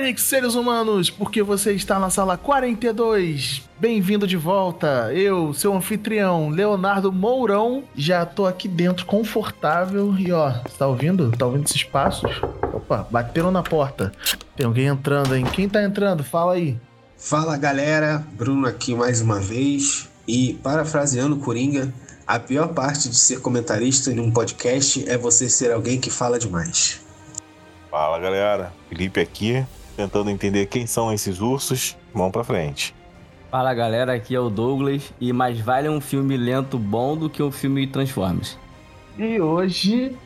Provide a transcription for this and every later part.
Panic, seres humanos, porque você está na sala 42. Bem-vindo de volta. Eu, seu anfitrião, Leonardo Mourão, já tô aqui dentro confortável e ó, tá ouvindo? Tá ouvindo esses passos? Opa, bateram na porta. Tem alguém entrando, hein? Quem tá entrando? Fala aí. Fala galera, Bruno aqui mais uma vez. E parafraseando Coringa, a pior parte de ser comentarista em um podcast é você ser alguém que fala demais. Fala galera, Felipe aqui, tentando entender quem são esses ursos. Mão pra frente. Fala galera, aqui é o Douglas e mais vale um filme lento bom do que um filme Transformers. E hoje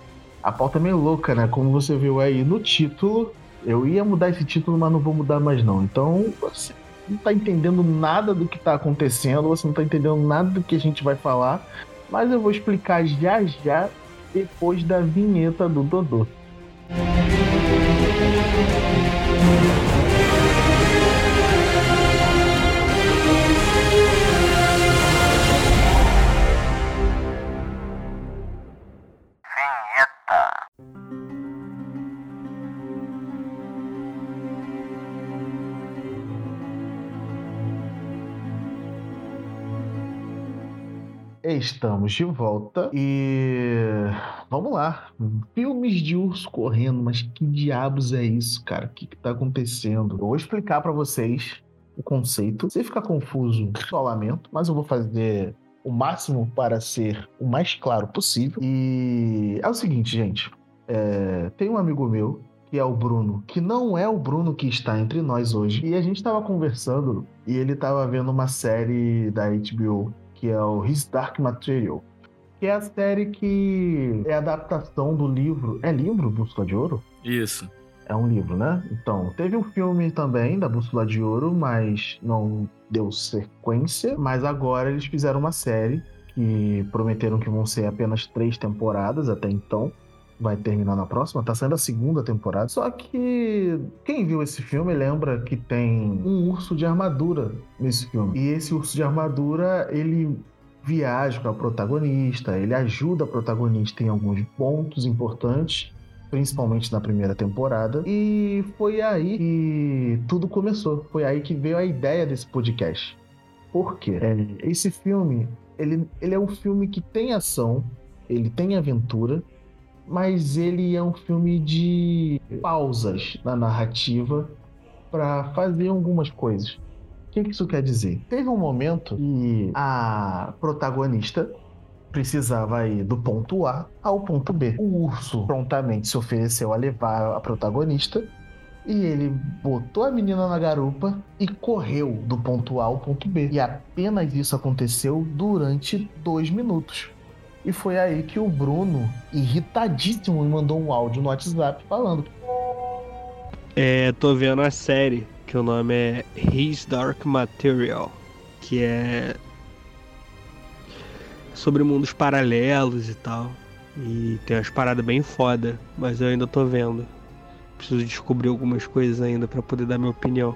a pauta é meio louca, né? Como você viu aí no título, eu ia mudar esse título, mas não vou mudar mais não. Então, você não tá entendendo nada do que tá acontecendo, você não tá entendendo nada do que a gente vai falar, mas eu vou explicar já já depois da vinheta do Dodô. Estamos de volta e vamos lá. Filmes de urso correndo, mas que diabos é isso, cara? O que, que tá acontecendo? Eu vou explicar para vocês o conceito. Se ficar confuso, só lamento, mas eu vou fazer o máximo para ser o mais claro possível. E é o seguinte, gente. É... Tem um amigo meu que é o Bruno, que não é o Bruno que está entre nós hoje. E a gente estava conversando e ele estava vendo uma série da HBO que é o His Dark Material, que é a série que é adaptação do livro. É livro Bússola de Ouro? Isso. É um livro, né? Então, teve um filme também da Bússola de Ouro, mas não deu sequência. Mas agora eles fizeram uma série que prometeram que vão ser apenas três temporadas até então vai terminar na próxima, tá saindo a segunda temporada. Só que quem viu esse filme lembra que tem um urso de armadura nesse filme. E esse urso de armadura, ele viaja com a protagonista, ele ajuda a protagonista em alguns pontos importantes, principalmente na primeira temporada. E foi aí que tudo começou. Foi aí que veio a ideia desse podcast. Por quê? É, esse filme, ele, ele é um filme que tem ação, ele tem aventura, mas ele é um filme de pausas na narrativa para fazer algumas coisas. O que isso quer dizer? Teve um momento que a protagonista precisava ir do ponto A ao ponto B. O urso prontamente se ofereceu a levar a protagonista e ele botou a menina na garupa e correu do ponto A ao ponto B. E apenas isso aconteceu durante dois minutos. E foi aí que o Bruno, irritadíssimo, me mandou um áudio no WhatsApp falando. É, tô vendo a série, que o nome é His Dark Material, que é sobre mundos paralelos e tal. E tem umas paradas bem foda, mas eu ainda tô vendo. Preciso descobrir algumas coisas ainda para poder dar minha opinião.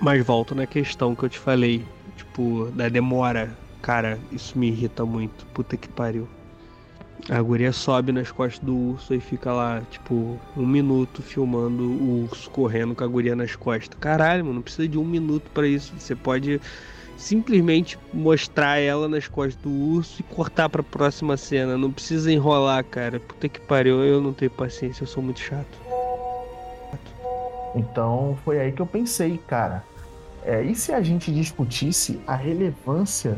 Mas volto na questão que eu te falei, tipo, da demora Cara, isso me irrita muito. Puta que pariu. A guria sobe nas costas do urso e fica lá, tipo, um minuto filmando o urso correndo com a guria nas costas. Caralho, mano, não precisa de um minuto para isso. Você pode simplesmente mostrar ela nas costas do urso e cortar pra próxima cena. Não precisa enrolar, cara. Puta que pariu, eu não tenho paciência, eu sou muito chato. Então foi aí que eu pensei, cara. É, e se a gente discutisse a relevância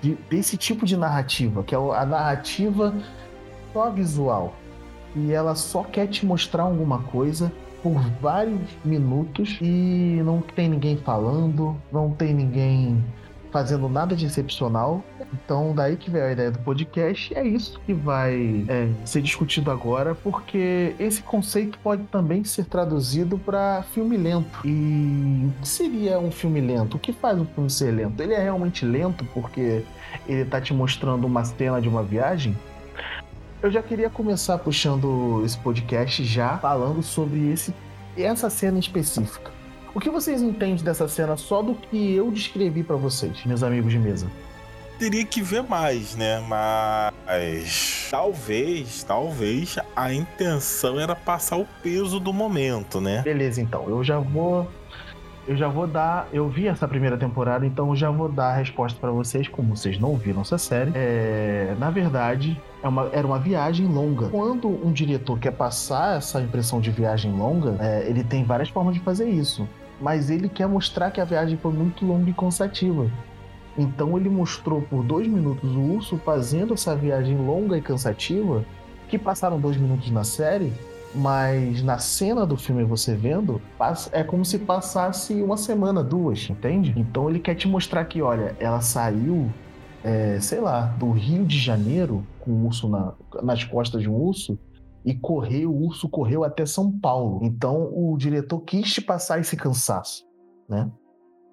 de, desse tipo de narrativa, que é a narrativa só visual. E ela só quer te mostrar alguma coisa por vários minutos e não tem ninguém falando, não tem ninguém fazendo nada de excepcional. Então, daí que veio a ideia do podcast. É isso que vai é, ser discutido agora, porque esse conceito pode também ser traduzido para filme lento. E o que seria um filme lento? O que faz um filme ser lento? Ele é realmente lento porque ele está te mostrando uma cena de uma viagem? Eu já queria começar puxando esse podcast já falando sobre esse, essa cena específica. O que vocês entendem dessa cena só do que eu descrevi para vocês, meus amigos de mesa? Teria que ver mais, né? Mas talvez, talvez a intenção era passar o peso do momento, né? Beleza, então. Eu já vou. Eu já vou dar. Eu vi essa primeira temporada, então eu já vou dar a resposta pra vocês, como vocês não viram essa série. É, na verdade, é uma- era uma viagem longa. Quando um diretor quer passar essa impressão de viagem longa, é, ele tem várias formas de fazer isso. Mas ele quer mostrar que a viagem foi muito longa e cansativa. Então ele mostrou por dois minutos o urso fazendo essa viagem longa e cansativa, que passaram dois minutos na série, mas na cena do filme você vendo, é como se passasse uma semana, duas, entende? Então ele quer te mostrar que, olha, ela saiu, é, sei lá, do Rio de Janeiro com o urso na- nas costas de um urso e correu, o urso correu até São Paulo. Então o diretor quis te passar esse cansaço, né?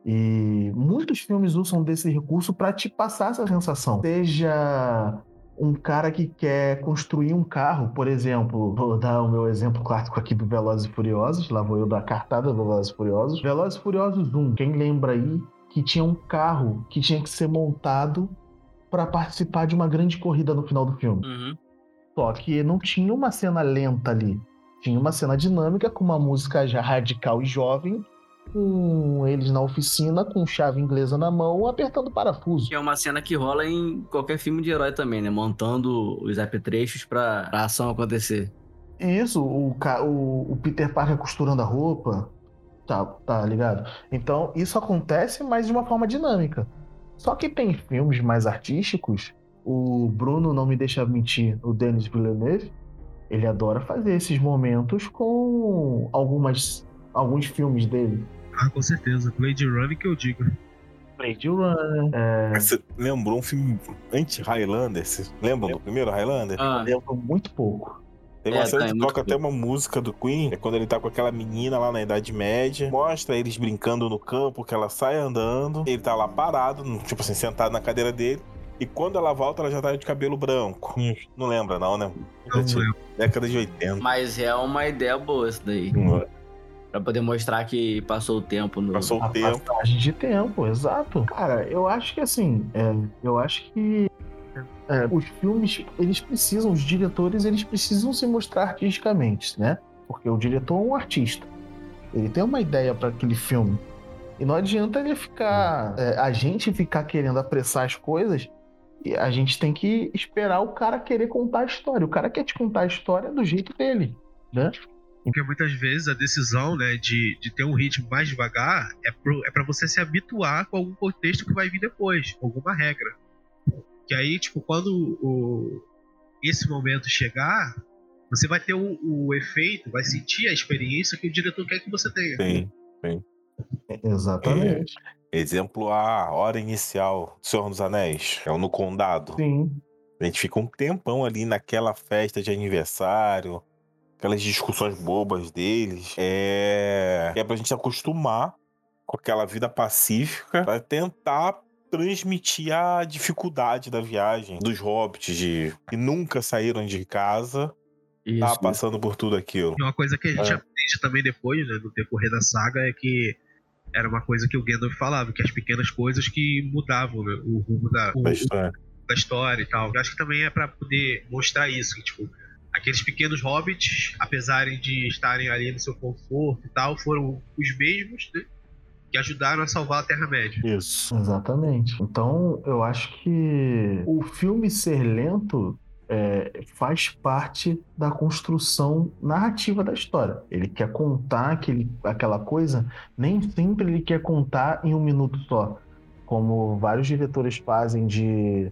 E muitos filmes usam desse recurso para te passar essa sensação. Seja um cara que quer construir um carro, por exemplo, vou dar o meu exemplo clássico aqui do Velozes e Furiosos, lá vou eu dar a cartada do Velozes e Furiosos. Velozes e Furiosos 1, quem lembra aí que tinha um carro que tinha que ser montado para participar de uma grande corrida no final do filme. Uhum. Só que não tinha uma cena lenta ali. Tinha uma cena dinâmica com uma música já radical e jovem, com eles na oficina, com chave inglesa na mão, apertando parafuso. Que é uma cena que rola em qualquer filme de herói também, né? Montando os apetrechos pra, pra ação acontecer. Isso, o, o, o Peter Parker costurando a roupa. Tá, tá ligado? Então, isso acontece, mas de uma forma dinâmica. Só que tem filmes mais artísticos. O Bruno não me deixa mentir, o Denis Villeneuve, ele adora fazer esses momentos com algumas, alguns filmes dele. Ah, com certeza. Blade Runner que eu digo. Blade Runner, é, Você lembrou um filme anti-Highlander? Você lembra do primeiro Highlander? Ah, lembro muito pouco. Tem É, uma cena tá, é que muito toca até uma música do Queen, é quando ele tá com aquela menina lá na Idade Média, mostra eles brincando no campo, que ela sai andando, ele tá lá parado, no- tipo assim, sentado na cadeira dele, e quando ela volta, ela já tá de cabelo branco. Hum. Não lembra, não, né? Não lembro. Década de 80. mas é uma ideia boa isso daí. Pra poder mostrar que passou o tempo no. Passou A o tempo. passagem de tempo, exato. Cara, eu acho que assim, é, eu acho que é, os filmes, eles precisam, os diretores, eles precisam se mostrar artisticamente, né? Porque o diretor é um artista. Ele tem uma ideia para aquele filme. E não adianta ele ficar, é, a gente ficar querendo apressar as coisas. A gente tem que esperar o cara querer contar a história. O cara quer te contar a história do jeito dele, né? Porque muitas vezes a decisão né, de, de ter um ritmo mais devagar é, pro, é para você se habituar com algum contexto que vai vir depois, alguma regra. Que aí, tipo, quando o, esse momento chegar, você vai ter o, o efeito, vai sentir a experiência que o diretor quer que você tenha. Tem. Exatamente. Exemplo, a hora inicial do Senhor dos Anéis, é o no Condado. Sim. A gente fica um tempão ali naquela festa de aniversário, aquelas discussões bobas deles. É, é pra gente se acostumar com aquela vida pacífica pra tentar transmitir a dificuldade da viagem dos hobbits de que nunca saíram de casa, Isso. tá passando por tudo aquilo. E uma coisa que a gente É. aprende também depois, né, no decorrer da saga, é que era uma coisa que o Gandalf falava, que as pequenas coisas que mudavam né, o rumo da, o- história. da história e tal. Eu acho que também é pra poder mostrar isso, que, tipo, aqueles pequenos hobbits, apesar de estarem ali no seu conforto e tal, foram os mesmos, né, que ajudaram a salvar a Terra-média. Isso. Exatamente. Então, eu acho que o filme ser lento é, faz parte da construção narrativa da história. Ele quer contar aquele, aquela coisa, nem sempre ele quer contar em um minuto só. Como vários diretores fazem de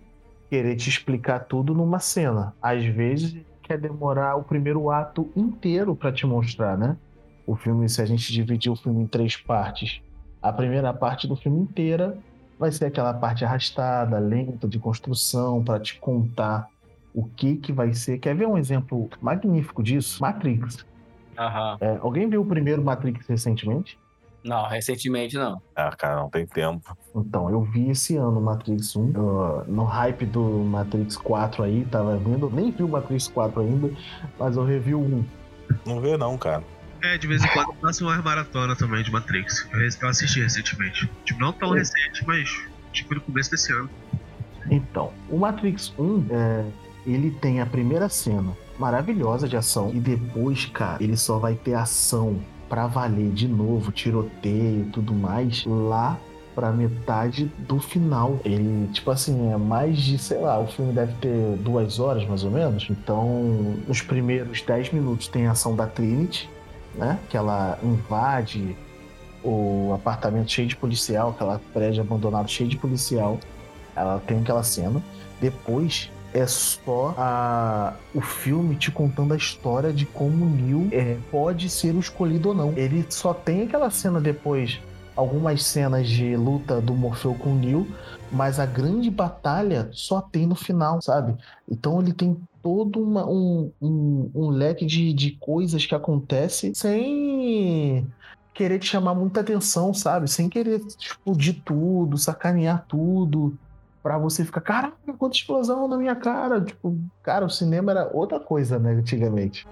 querer te explicar tudo numa cena. Às vezes quer demorar o primeiro ato inteiro para te mostrar, né? O filme, se a gente dividir o filme em três partes, a primeira parte do filme inteira vai ser aquela parte arrastada, lenta de construção para te contar o que que vai ser. Quer ver um exemplo magnífico disso? Matrix. Aham. É, alguém viu o primeiro Matrix recentemente? Não, recentemente não. Ah, cara, não tem tempo. Então, eu vi esse ano o Matrix 1. eu, no hype do Matrix 4 aí, tava vindo. Nem vi o Matrix 4 ainda, mas eu revi o 1. Não vê não, cara. É, de vez em quando eu faço uma maratona também de Matrix. Eu, assisti recentemente. Tipo, não tão Sim. recente, mas tipo no começo desse ano. Então, o Matrix 1, é, ele tem a primeira cena maravilhosa de ação e depois, cara, ele só vai ter ação pra valer de novo, tiroteio tudo mais lá pra metade do final. Ele, tipo assim, é mais de, sei lá, o filme deve ter duas horas mais ou menos. Então, nos primeiros 10 minutos tem a ação da Trinity, né? Que ela invade o apartamento cheio de policial, aquela prédio abandonado cheio de policial. Ela tem aquela cena. Depois é só a, o filme te contando a história de como o Neil é, pode ser o escolhido ou não. Ele só tem aquela cena depois, algumas cenas de luta do Morfeu com o Neil, mas a grande batalha só tem no final, sabe? Então ele tem todo uma, um, um, um leque de, de coisas que acontece sem querer te chamar muita atenção, sabe? Sem querer explodir tudo, sacanear tudo pra você ficar, caraca, quanta explosão na minha cara. Tipo, cara, o cinema era outra coisa, né, antigamente.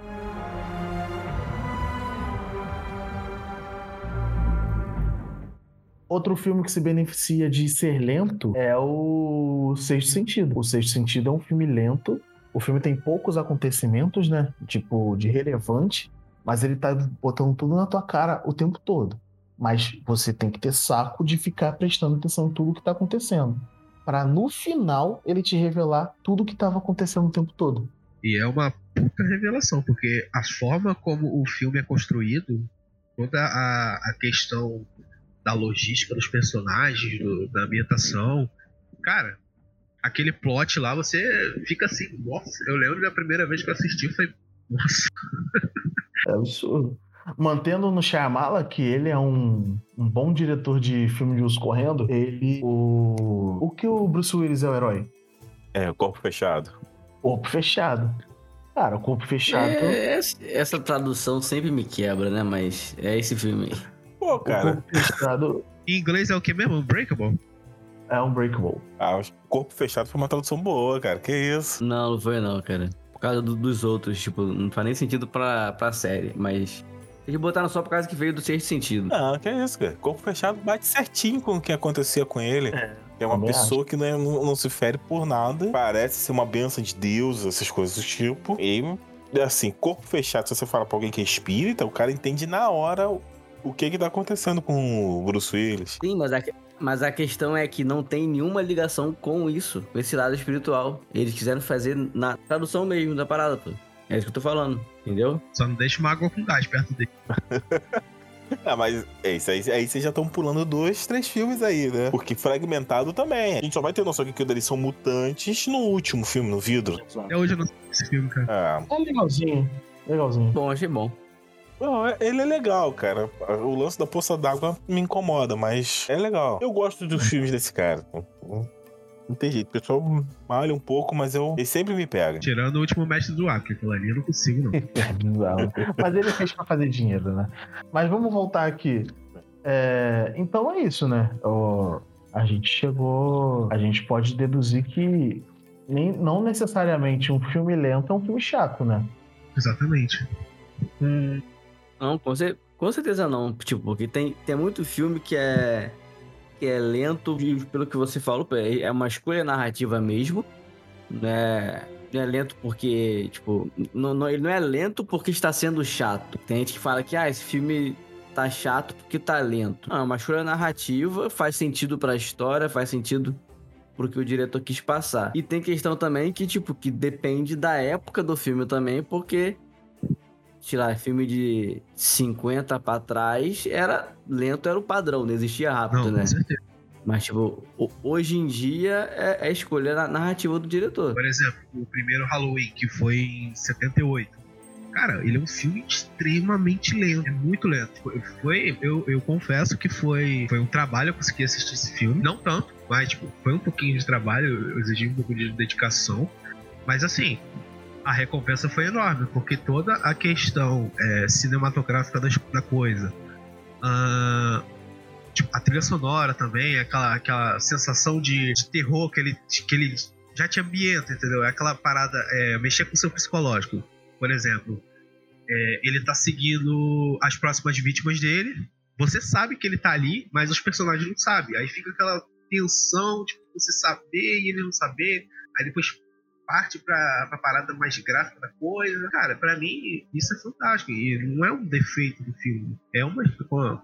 Outro filme que se beneficia de ser lento é o Sexto Sentido. O Sexto Sentido é um filme lento. O filme tem poucos acontecimentos, né? Tipo, de relevante, mas ele tá botando tudo na tua cara o tempo todo. Mas você tem que ter saco de ficar prestando atenção em tudo que tá acontecendo para no final ele te revelar tudo o que estava acontecendo o tempo todo. E é uma puta revelação, porque a forma como o filme é construído, toda a, a questão da logística dos personagens, do, da ambientação, cara, aquele plot lá, você fica assim, nossa, eu lembro da primeira vez que eu assisti, eu falei, nossa. É absurdo. Mantendo no Shyamala que ele é um, um bom diretor de filme de uso correndo, ele. O, o que o Bruce Willis é o herói? É, o corpo fechado. Corpo fechado. Cara, o corpo fechado. É, essa tradução sempre me quebra, né? Mas é esse filme aí. Pô, cara. O corpo fechado. Em inglês é o que mesmo? Unbreakable? É Unbreakable. Ah, o corpo fechado foi uma tradução boa, cara. Que isso? Não, não foi não, cara. Por causa do, dos outros, tipo, não faz nem sentido pra, pra série, mas eles botaram só por causa que veio do sexto sentido. Não, que é isso, cara. Corpo fechado bate certinho com o que acontecia com ele. É. É uma Também pessoa que não, é- não, não se fere por nada. Parece ser uma benção de Deus, essas coisas do tipo. E, assim, corpo fechado, se você fala pra alguém que é espírita, o cara entende na hora o, o que que tá acontecendo com o Bruce Willis. Sim, mas a, mas a questão é que não tem nenhuma ligação com isso, com esse lado espiritual. Eles quiseram fazer na tradução mesmo da parada, pô. É isso que eu tô falando, entendeu? Só não deixa uma água com gás perto dele. Ah, mas é isso aí. Aí vocês já estão pulando dois, três filmes aí, né? Porque fragmentado também. A gente só vai ter noção que aquilo dali são mutantes no último filme, no vidro. Até hoje eu não sei esse filme, cara. Ah, É legalzinho. Legalzinho. Bom, achei bom. Não, é- ele é legal, cara. O lance da poça d'água me incomoda, mas é legal. Eu gosto dos filmes desse cara. Não tem jeito. O pessoal malha um pouco, mas eu, ele sempre me pega. Tirando o último mestre do Acre, aquilo ali eu não consigo, não. É. Mas ele fez pra fazer dinheiro, né? Mas vamos voltar aqui. É, Então é isso, né? O- A gente chegou. A gente pode deduzir que nem... não necessariamente um filme lento é um filme chato, né? Exatamente. Não, com, cer- com certeza não. Tipo, porque tem, tem muito filme que é, que é lento, pelo que você falou, é uma escolha narrativa mesmo. Né? Não é lento porque, tipo, não, não- ele não é lento porque está sendo chato. Tem gente que fala que, ah, esse filme tá chato porque tá lento. Não, é uma escolha narrativa, faz sentido pra história, faz sentido pro que o diretor quis passar. E tem questão também que, tipo, que depende da época do filme também, porque sei lá, filme de 50 pra trás, era lento, era o padrão, não existia rápido, Não, né? com certeza. Mas, tipo, ho- hoje em dia é, é escolha na narrativa do diretor. Por exemplo, o primeiro Halloween, que foi em 78. Cara, ele é um filme extremamente lento. É muito lento. Foi, eu, eu confesso que foi, foi um trabalho eu consegui assistir esse filme. Não tanto, mas tipo, foi um pouquinho de trabalho, eu exigi um pouco de dedicação. Mas assim, a recompensa foi enorme, porque toda a questão é, cinematográfica da coisa. ah, tipo, a trilha sonora também, aquela, aquela sensação de, de terror que ele, que ele já te ambienta, entendeu? É aquela parada, é, mexer com o seu psicológico. Por exemplo, é, ele tá seguindo as próximas vítimas dele, você sabe que ele tá ali, mas os personagens não sabem. Aí fica aquela tensão, tipo, você saber e ele não saber. Aí depois parte pra, pra parada mais gráfica da coisa. Cara, pra mim, isso é fantástico. E não é um defeito do filme. É uma,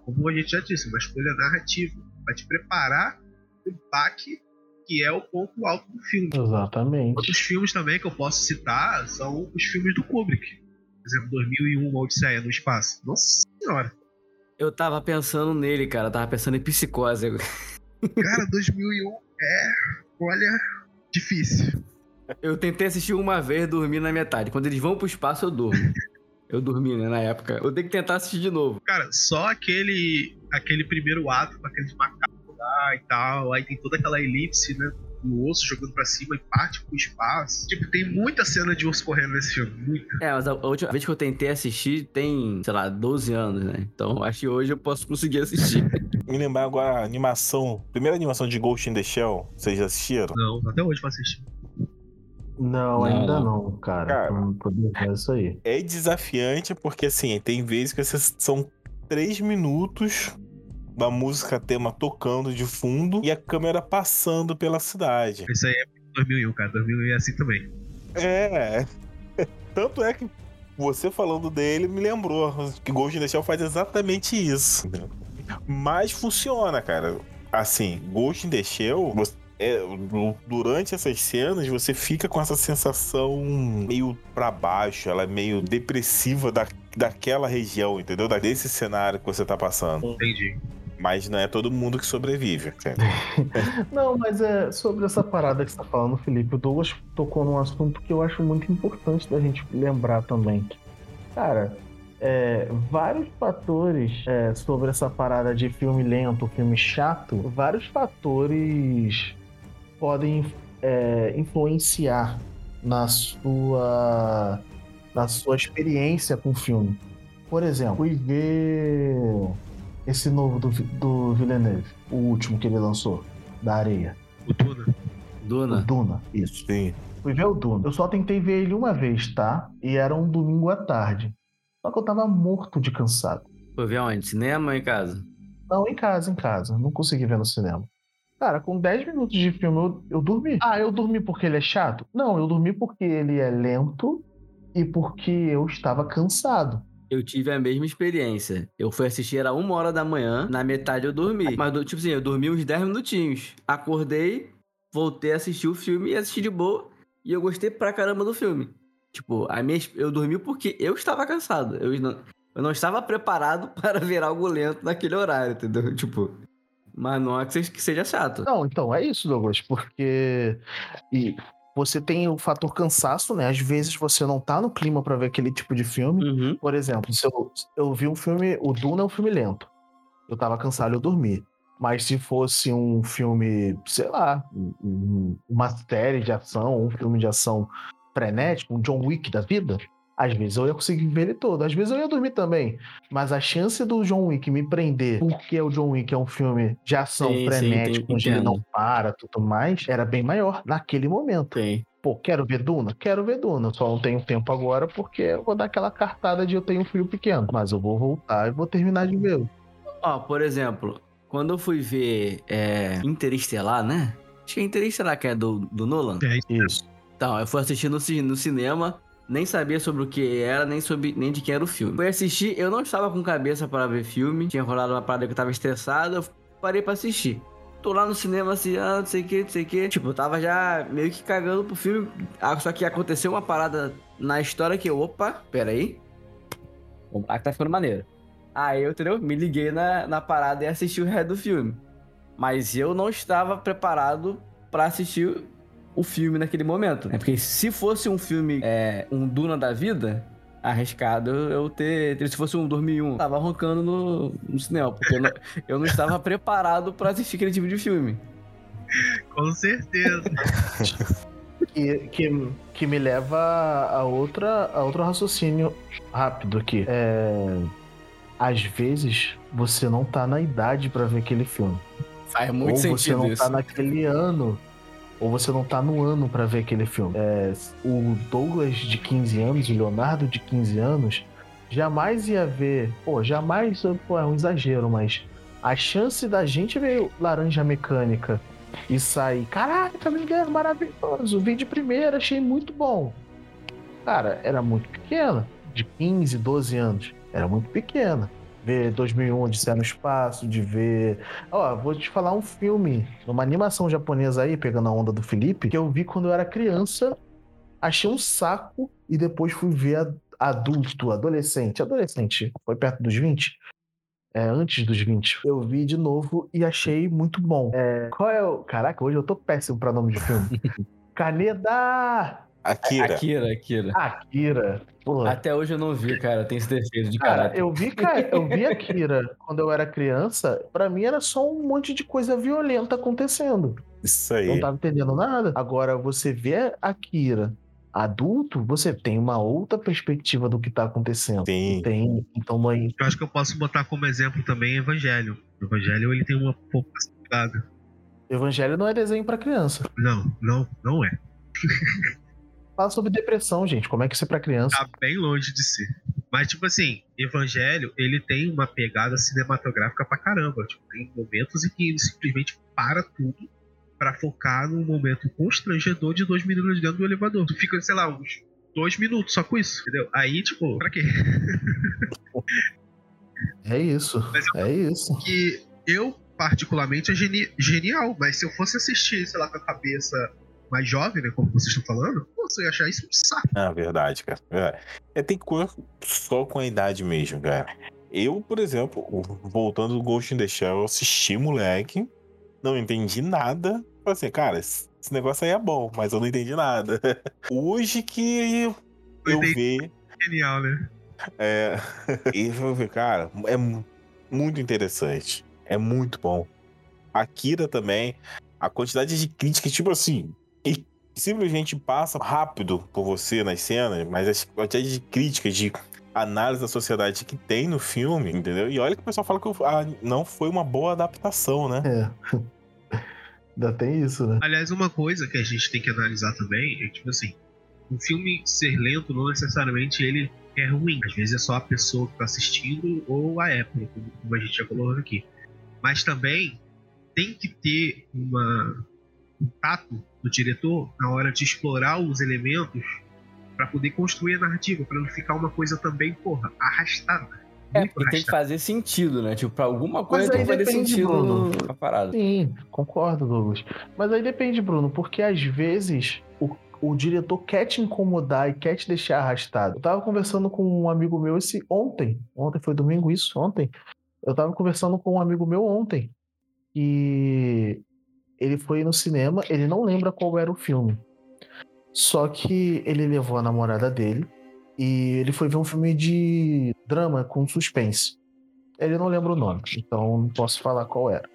como a gente já disse, uma escolha narrativa. Pra te preparar o baque que é o ponto alto do filme. Exatamente. Outros filmes também que eu posso citar são os filmes do Kubrick. Por exemplo, 2001, Uma Odisseia no Espaço. Nossa senhora. Eu tava pensando nele, cara. Eu tava pensando em psicose. Cara, 2001 é, olha, difícil. Eu tentei assistir uma vez, dormi na metade. Quando eles vão pro espaço, eu durmo. Eu dormi, né, na época. Eu tenho que tentar assistir de novo. Cara, só aquele aquele primeiro ato com aqueles macacos lá e tal, aí tem toda aquela elipse, né? O osso jogando pra cima e parte pro espaço. Tipo, tem muita cena de osso correndo nesse filme. Muita. É, mas a, a última vez que eu tentei assistir tem, sei lá, 12 anos, né? Então acho que hoje eu posso conseguir assistir. Me lembrar agora a animação, primeira animação de Ghost in the Shell, vocês já assistiram? Não, até hoje pra assistir. Não, Não, ainda não. cara. Cara. Não poder ver isso aí. É desafiante porque, assim, tem vezes que vocês- são três minutos da música tema tocando de fundo e a câmera passando pela cidade. Isso aí é 2001, cara. 2001 é assim também. É. Tanto é que você falando dele me lembrou que Ghost in the Shell faz exatamente isso. Mas funciona, cara. Assim, Ghost in the Shell, você- é, du- durante essas cenas você fica com essa sensação meio pra baixo, ela é meio depressiva da, daquela região, entendeu? Da- Desse cenário que você tá passando. Entendi. Mas não é todo mundo que sobrevive. Não, mas é sobre essa parada que você tá falando, Felipe. O Douglas tocou num assunto que eu acho muito importante da gente lembrar também. Cara, é, vários fatores é, sobre essa parada de filme lento, filme chato, vários fatores podem é, influenciar na sua na sua experiência com o filme. Por exemplo, fui ver esse novo do, do Villeneuve, o último que ele lançou, da areia. O Duna. O Duna. Duna, isso. Sim. Fui ver o Duna. Eu só tentei ver ele uma vez, tá? E era um domingo à tarde. Só que eu tava morto de cansado. Foi ver onde? Cinema ou em casa? Não, em casa, em casa. Não consegui ver no cinema. Cara, com 10 minutos de filme eu, eu dormi. Ah, eu dormi porque ele é chato? Não, eu dormi porque ele é lento e porque eu estava cansado. Eu tive a mesma experiência. Eu fui assistir, era uma hora da manhã, na metade eu dormi. Mas, tipo assim, eu dormi uns 10 minutinhos. Acordei, voltei a assistir o filme e assisti de boa. E eu gostei pra caramba do filme. Tipo, a minha, eu dormi porque eu estava cansado. Eu não, eu não estava preparado para ver algo lento naquele horário, entendeu? Tipo, mas não é que seja, chato. Não, então é isso, Douglas, porque e você tem o fator cansaço, né? Às vezes você não tá no clima pra ver aquele tipo de filme. Uhum. Por exemplo, se eu, eu vi um filme, o Duna é um filme lento. Eu tava cansado, eu dormi. Mas se fosse um filme, sei lá, um- um- uma série de ação, um filme de ação frenético, um John Wick da vida, às vezes eu ia conseguir ver ele todo. Às vezes eu ia dormir também. Mas a chance do John Wick me prender, porque o John Wick é um filme de ação Sim, sim, frenético, tem- onde ele não para, tudo mais, era bem maior naquele momento. Tem. Pô, quero ver Duna? Quero ver Duna. Só não tenho tempo agora porque eu vou dar aquela cartada de eu tenho um filho pequeno. Mas eu vou voltar e vou terminar de ver. Ó, por exemplo, quando eu fui ver é, Interestelar, né? Acho que é Interestelar que é do, do Nolan. É, Isso. Então, eu fui assistir no, no cinema, nem sabia sobre o que era, nem, sobre, nem de quem era o filme. Fui assistir, eu não estava com cabeça para ver filme, tinha rolado uma parada que eu tava estressado, eu parei pra assistir. Tô lá no cinema assim, ah, não sei o que, não sei o que. Tipo, eu tava já meio que cagando pro filme. Ah, Só que aconteceu uma parada na história que eu, opa, peraí. Vamos lá que tá ficando maneiro. Aí eu, entendeu? Me liguei na, na parada e assisti o resto do filme. Mas eu não estava preparado pra assistir o filme naquele momento. né? Porque se fosse um filme, é, um Duna da vida, arriscado eu ter. Se fosse um 2001, tava roncando no, no cinema. Porque eu não, eu não estava preparado pra assistir aquele tipo de filme. com certeza. Que, que, que me leva a, outra, a outro raciocínio rápido aqui. É, às vezes você não tá na idade pra ver aquele filme. Faz muito ou você sentido não isso. tá naquele ano. Ou você não tá no ano pra ver aquele filme. É, o Douglas de 15 anos, o Leonardo de 15 anos, jamais ia ver. Pô, jamais pô, é um exagero, mas a chance da gente ver Laranja Mecânica e sair, caraca, Vingador maravilhoso, vi de primeira, achei muito bom. Cara, era muito pequena, de 15, 12 anos, era muito pequena. Ver 2001 Odisseia no Espaço, de ver. Ó, vou te falar um filme, uma animação japonesa aí, pegando a onda do Felipe, que eu vi quando eu era criança, achei um saco e depois fui ver adulto, adolescente. Adolescente, foi perto dos 20? É, antes dos 20. Eu vi de novo e achei muito bom. É, qual é o. Caraca, hoje eu tô péssimo pra nome de filme. Caneda! Akira. Akira, Akira. Akira. Porra. Até hoje eu não vi, cara. Tem esse defeito de Cara, caráter. eu vi, ca- eu vi Akira quando eu era criança. Pra mim era só um monte de coisa violenta acontecendo. Isso Eu não aí. tava entendendo nada. Agora, você vê Akira adulto, você tem uma outra perspectiva do que tá acontecendo. Sim. Tem, então, mãe. Eu acho que eu posso botar como exemplo também Evangelho. O Evangelho ele tem uma pouca. Evangelho não é desenho pra criança. Não, não, não é. Fala sobre depressão, gente. Como é que isso é pra criança? Tá bem longe de ser. Mas, tipo assim, Evangelho, ele tem uma pegada cinematográfica pra caramba. Tipo, tem momentos em que ele simplesmente para tudo pra focar num momento constrangedor de dois meninos dentro do elevador. Tu fica, sei lá, uns dois minutos só com isso, entendeu? Aí, tipo, pra quê? É isso. Mas É isso. que eu, particularmente, é geni- genial. Mas se eu fosse assistir, sei lá, com a cabeça mais jovem, né? Como vocês estão falando, pô, você ia achar isso um saco. Ah, verdade, cara. É, é tem coisa só com a idade mesmo, cara. Eu, por exemplo, voltando do Ghost in the Shell, eu assisti, moleque, não entendi nada. Falei assim, cara, esse negócio aí é bom, mas eu não entendi nada. Hoje que eu, eu Genial, né? é, e eu ver, cara, é mu- muito interessante. É muito bom. Akira também, a quantidade de críticas, tipo assim, e simplesmente passa rápido por você nas cenas, mas a quantidade de críticas, de análise da sociedade que tem no filme, entendeu? E olha que o pessoal fala que ah, não foi uma boa adaptação, né? É. Ainda tem isso, né? Aliás, uma coisa que a gente tem que analisar também é tipo assim, um filme ser lento não necessariamente ele é ruim. Às vezes é só a pessoa que tá assistindo ou a época, como- como a gente já colocou aqui. Mas também tem que ter uma, um tato do diretor na hora de explorar os elementos para poder construir a narrativa, para não ficar uma coisa também, porra, arrastada. É, porque tem que fazer sentido, né? Tipo, pra alguma coisa tem que fazer sentido Bruno. na parada. Sim, concordo, Douglas. Mas aí depende, Bruno, porque às vezes o, o diretor quer te incomodar e quer te deixar arrastado. Eu tava conversando com um amigo meu esse ontem. Ontem foi domingo, isso? Ontem. Eu tava conversando com um amigo meu ontem. E ele foi no cinema, ele não lembra qual era o filme. Só que ele levou a namorada dele e ele foi ver um filme de drama com suspense. Ele não lembra o nome, então não posso falar qual era.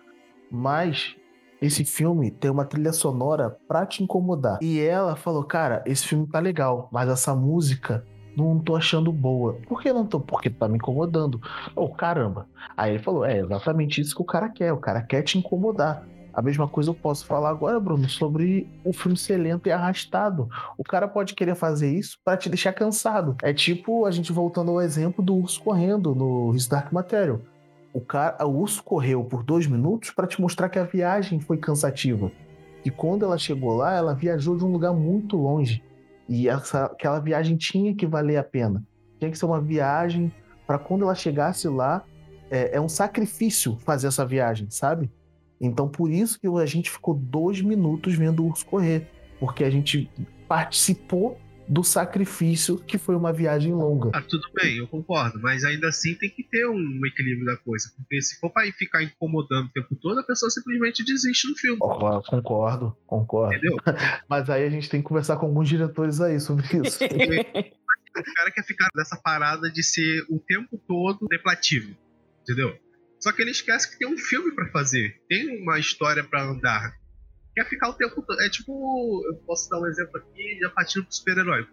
Mas esse filme tem uma trilha sonora pra te incomodar. E ela falou: Cara, esse filme tá legal, mas essa música não tô achando boa. Por que não tô? Porque tá me incomodando. Oh, caramba. Aí ele falou: É exatamente isso que o cara quer. O cara quer te incomodar. A mesma coisa eu posso falar agora, Bruno, sobre o filme ser lento e arrastado. O cara pode querer fazer isso pra te deixar cansado. É tipo a gente voltando ao exemplo do urso correndo no His Dark Material. O, cara, o urso correu por dois minutos pra te mostrar que a viagem foi cansativa. E quando ela chegou lá, ela viajou de um lugar muito longe. E essa, aquela viagem tinha que valer a pena. Tinha que ser uma viagem para quando ela chegasse lá, é, é um sacrifício fazer essa viagem, sabe? Então por isso que a gente ficou dois minutos vendo o urso correr. Porque a gente participou do sacrifício que foi uma viagem longa. Ah, tudo bem, eu concordo, mas ainda assim tem que ter um equilíbrio da coisa, porque se for ir ficar incomodando o tempo todo, a pessoa simplesmente desiste do filme. Ó, Concordo, concordo. Entendeu? Mas aí a gente tem que conversar com alguns diretores aí sobre isso. O cara quer ficar nessa parada de ser o tempo todo contemplativo, entendeu? Só que ele esquece que tem um filme pra fazer, tem uma história pra andar. Quer ficar o tempo todo. É tipo, eu posso dar um exemplo aqui, já partindo pro super-herói.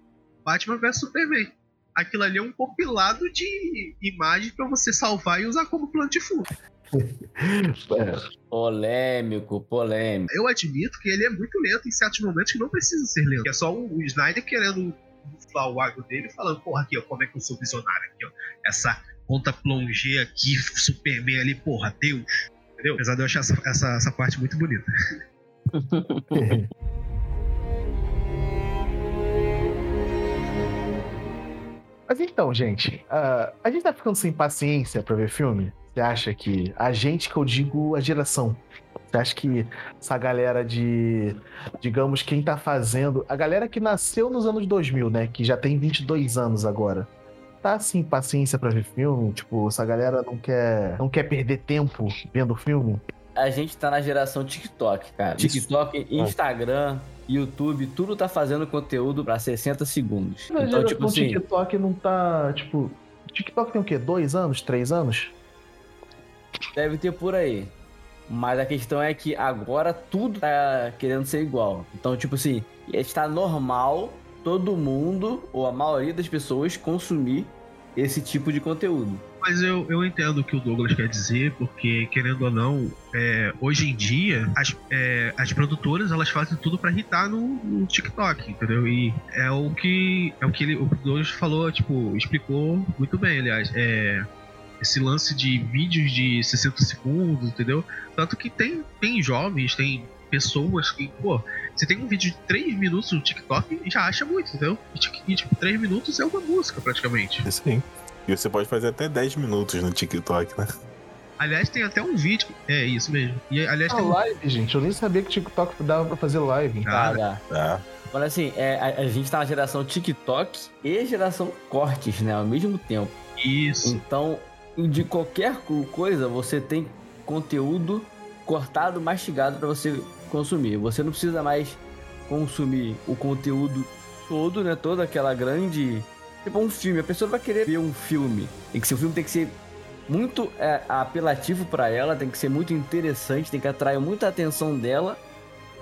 Batman vs Superman. Aquilo ali é um compilado de imagens pra você salvar e usar como plano de fundo. É, Polêmico, polêmico. Eu admito que ele é muito lento em certos momentos que não precisa ser lento. É só o Snyder querendo inflar o água dele falando, porra, aqui, ó, como é que eu sou visionário aqui, ó. Essa conta plongé aqui, Superman ali, porra, Deus. Entendeu? Apesar de eu achar essa, essa, essa parte muito bonita. Mas então, gente, uh, a gente tá ficando sem paciência pra ver filme? Você acha que. A gente que eu digo a geração. Você acha que essa galera de. Digamos, quem tá fazendo. A galera que nasceu nos anos 2000, né? Que já tem 22 anos agora. Tá assim, paciência pra ver filme? Tipo, essa galera não quer, não quer perder tempo vendo filme? A gente tá na geração TikTok, cara. TikTok, Instagram, YouTube, tudo tá fazendo conteúdo pra 60 segundos. Mas então, tipo o assim. TikTok não tá. Tipo. TikTok tem o quê? Dois anos? Três anos? Deve ter por aí. Mas a questão é que agora tudo tá querendo ser igual. Então, tipo assim, está normal todo mundo, ou a maioria das pessoas, consumir esse tipo de conteúdo. Mas eu, eu entendo o que o Douglas quer dizer, porque, querendo ou não, é, hoje em dia, as, é, as produtoras elas fazem tudo para irritar no, no, TikTok, entendeu? E é o que, é o que ele, o Douglas falou, tipo, explicou muito bem, aliás. É, esse lance de vídeos de 60 segundos, entendeu? Tanto que tem, tem jovens, tem pessoas que, pô, você tem um vídeo de 3 minutos no TikTok e já acha muito, entendeu? E, tipo, 3 minutos é uma música praticamente. Sim. E você pode fazer até 10 minutos no TikTok, né? Aliás, tem até um vídeo. É isso mesmo. E, aliás, ah, tem um... live, gente. Eu nem sabia que TikTok dava pra fazer live. Ah, dá. Tá. Olha assim, é, a, a, gente tá na geração TikTok e geração cortes, né? Ao mesmo tempo. Isso. Então, de qualquer coisa, você tem conteúdo cortado, mastigado para você consumir. Você não precisa mais consumir o conteúdo todo, né? Toda aquela grande. Tipo um filme. A pessoa vai querer ver um filme. E que seu filme tem que ser muito é, apelativo para ela, tem que ser muito interessante, tem que atrair muita atenção dela.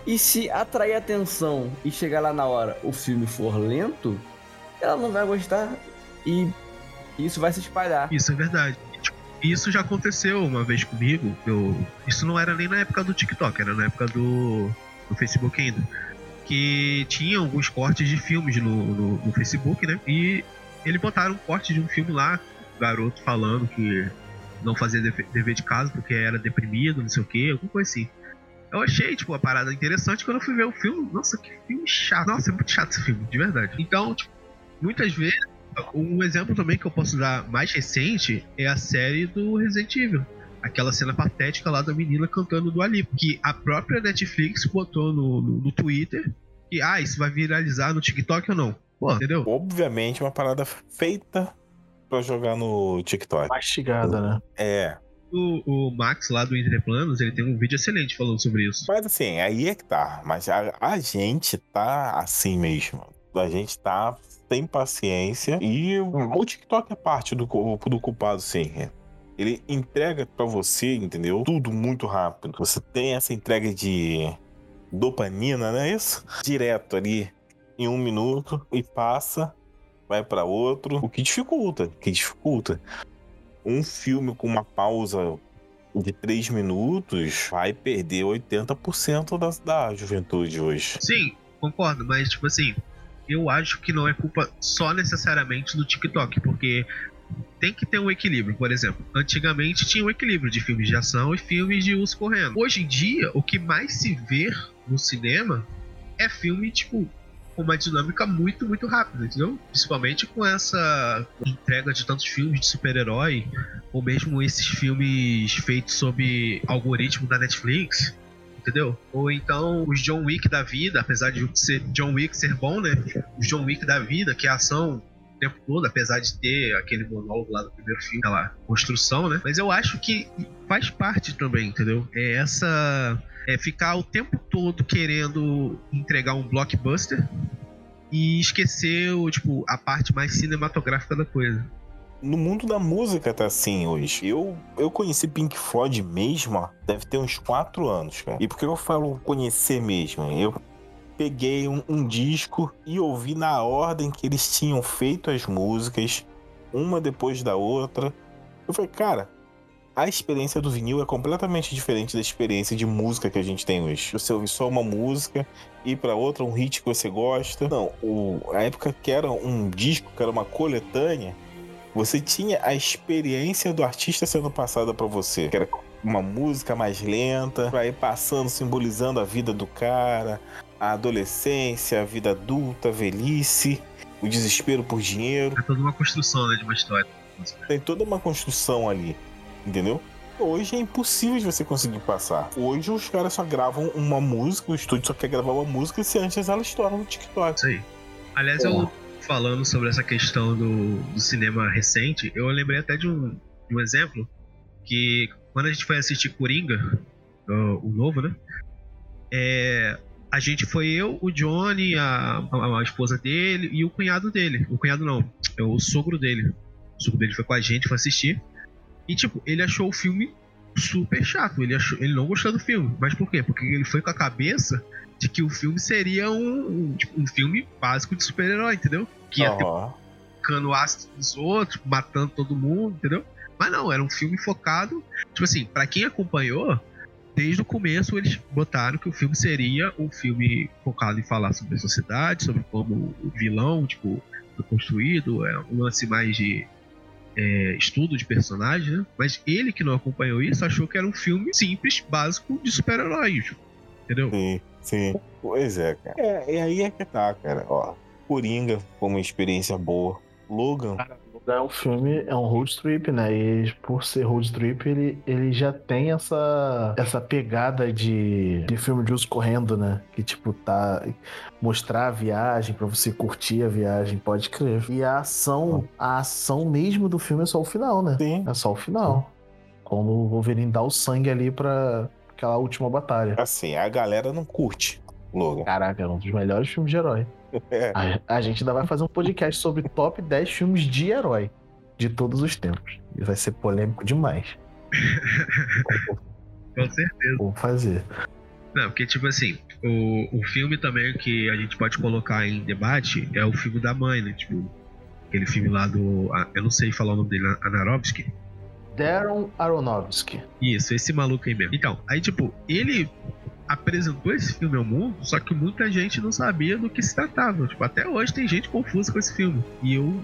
E se atrair atenção e chegar lá na hora o filme for lento, ela não vai gostar e isso vai se espalhar. Isso é verdade. Isso já aconteceu uma vez comigo. Eu, isso não era nem na época do TikTok, era na época do, do Facebook ainda. Que tinha alguns cortes de filmes no, no, no Facebook, né? E eles botaram um corte de um filme lá, garoto falando que não fazia dever de casa porque era deprimido, não sei o que, alguma coisa assim. Eu achei, tipo, a parada interessante quando eu fui ver o filme. Nossa, que filme chato. Nossa, é muito chato esse filme, de verdade. Então, tipo, muitas vezes um exemplo também que eu posso dar mais recente é a série do Resident Evil. Aquela cena patética lá da menina cantando do Ali. Que a própria Netflix botou no, no, no Twitter que, ah, isso vai viralizar no TikTok ou não. Pô, entendeu? Obviamente, uma parada feita para jogar no TikTok. Mastigada, né? É. O, o, Max lá do Entreplanos, ele tem um vídeo excelente falando sobre isso. Mas assim, aí é que tá. Mas a, a gente tá assim mesmo. A gente tá tem paciência e o TikTok é parte do, do culpado, sim. Ele entrega para você, entendeu? Tudo muito rápido. Você tem essa entrega de dopamina, não é isso? Direto ali em um minuto e passa, vai para outro. O que dificulta, o que dificulta. Um filme com uma pausa de três minutos vai perder 80% da, da juventude hoje. Sim, concordo, mas tipo assim, eu acho que não é culpa só necessariamente do TikTok, porque tem que ter um equilíbrio. Por exemplo, antigamente tinha um equilíbrio de filmes de ação e filmes de urso correndo. Hoje em dia, o que mais se vê no cinema é filme, tipo, com uma dinâmica muito, muito rápida, entendeu? Principalmente com essa entrega de tantos filmes de super-herói, ou mesmo esses filmes feitos sob algoritmo da Netflix entendeu? Ou então os John Wick da vida, apesar de ser John Wick ser bom, né? Os John Wick da vida, que é ação o tempo todo, apesar de ter aquele monólogo lá do primeiro filme, aquela construção, né? Mas eu acho que faz parte também, entendeu? É essa. É ficar o tempo todo querendo entregar um blockbuster e esquecer o, tipo, a parte mais cinematográfica da coisa no mundo da música tá assim hoje. Eu, eu conheci Pink Floyd mesmo, deve ter uns 4 anos, cara. E por que eu falo conhecer mesmo? Eu peguei um, um, disco e ouvi na ordem que eles tinham feito as músicas, uma depois da outra. Eu falei, cara, a experiência do vinil é completamente diferente da experiência de música que a gente tem hoje. Você ouve só uma música, ir para outra, um hit que você gosta. Não, o, a época que era um disco, que era uma coletânea, você tinha a experiência do artista sendo passada para você. Que era uma música mais lenta, vai passando, simbolizando a vida do cara, a adolescência, a vida adulta, a velhice, o desespero por dinheiro. É toda uma construção, né, de uma história. Tem toda uma construção ali, entendeu? Hoje é impossível de você conseguir passar. Hoje os caras só gravam uma música, o estúdio só quer gravar uma música se antes ela estoura no TikTok. Isso aí. Aliás, eu falando sobre essa questão do, do cinema recente, eu lembrei até de um, de um exemplo que quando a gente foi assistir Coringa, o, o novo, né? É, a gente foi eu, o Johnny, a, a, a, esposa dele e o cunhado dele. O cunhado não, é o sogro dele. O sogro dele foi com a gente, foi assistir. E, tipo, ele achou o filme super chato. Ele, achou, ele não gostou do filme. Mas por quê? Porque ele foi com a cabeça de que o filme seria um, um, tipo, um filme básico de super-herói, entendeu? Que ia Aham. ter ácido dos outros, matando todo mundo, entendeu? Mas não, era um filme focado. Tipo assim, pra quem acompanhou, desde o começo eles botaram que o filme seria um filme focado em falar sobre a sociedade, sobre como o vilão, tipo, foi construído, é um lance mais de é, estudo de personagem, né? Mas ele que não acompanhou isso achou que era um filme simples, básico de super-heróis, tipo, entendeu? Sim, sim. Pois é, cara. É, e aí é que tá, cara. Ó, Coringa foi uma experiência boa. Logan, É um filme, é um road trip, né? E por ser road trip, ele, ele já tem essa, essa pegada de, de filme de uso correndo, né? Que tipo, tá. Mostrar a viagem pra você curtir a viagem, pode crer. E a ação, a ação mesmo do filme é só o final, né? sim. É só o final. Quando o Wolverine dá o sangue ali pra aquela última batalha. Assim, a galera não curte Logan. Caraca, é um dos melhores filmes de herói. É. A, a gente ainda vai fazer um podcast sobre top 10 filmes de herói de todos os tempos. E vai ser polêmico demais. Com certeza. Vamos fazer. Não, porque, tipo assim, o, o filme também que a gente pode colocar em debate é o filme da mãe, né? Tipo, aquele filme lá do. Eu não sei falar o nome dele, Anarovsky. Darren Aronofsky. Isso, esse maluco aí mesmo. Então, aí, tipo, ele apresentou esse filme ao mundo, só que muita gente não sabia do que se tratava. Tipo, até hoje tem gente confusa com esse filme. E eu.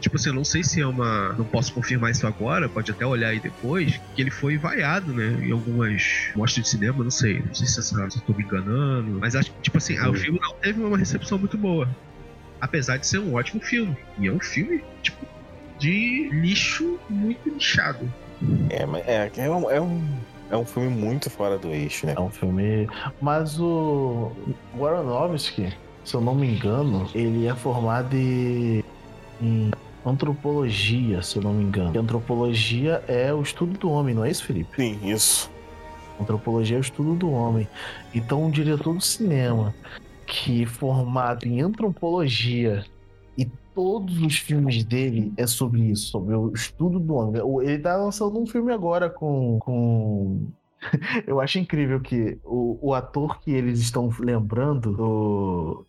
Tipo assim, eu não sei se é uma. Não posso confirmar isso agora, pode até olhar aí depois. Que ele foi vaiado, né? Em algumas mostras de cinema, não sei. Não sei se, essa- se eu tô me enganando. Mas acho que, tipo assim, ah, o filme não teve uma recepção muito boa. Apesar de ser um ótimo filme. E é um filme, tipo, de lixo muito lixado. É, mas é, é, um, é, um, é um filme muito fora do eixo, né? É um filme. Mas o. O Aronofsky, se eu não me engano, ele é formado em. em antropologia, se eu não me engano. E antropologia é o estudo do homem, não é isso, Felipe? Sim, isso. Antropologia é o estudo do homem. Então, um diretor do cinema que é formado em antropologia todos os filmes dele é sobre isso, sobre o estudo do homem. O- Ele tá lançando um filme agora com. com... Eu acho incrível que o, o ator que eles estão lembrando, do...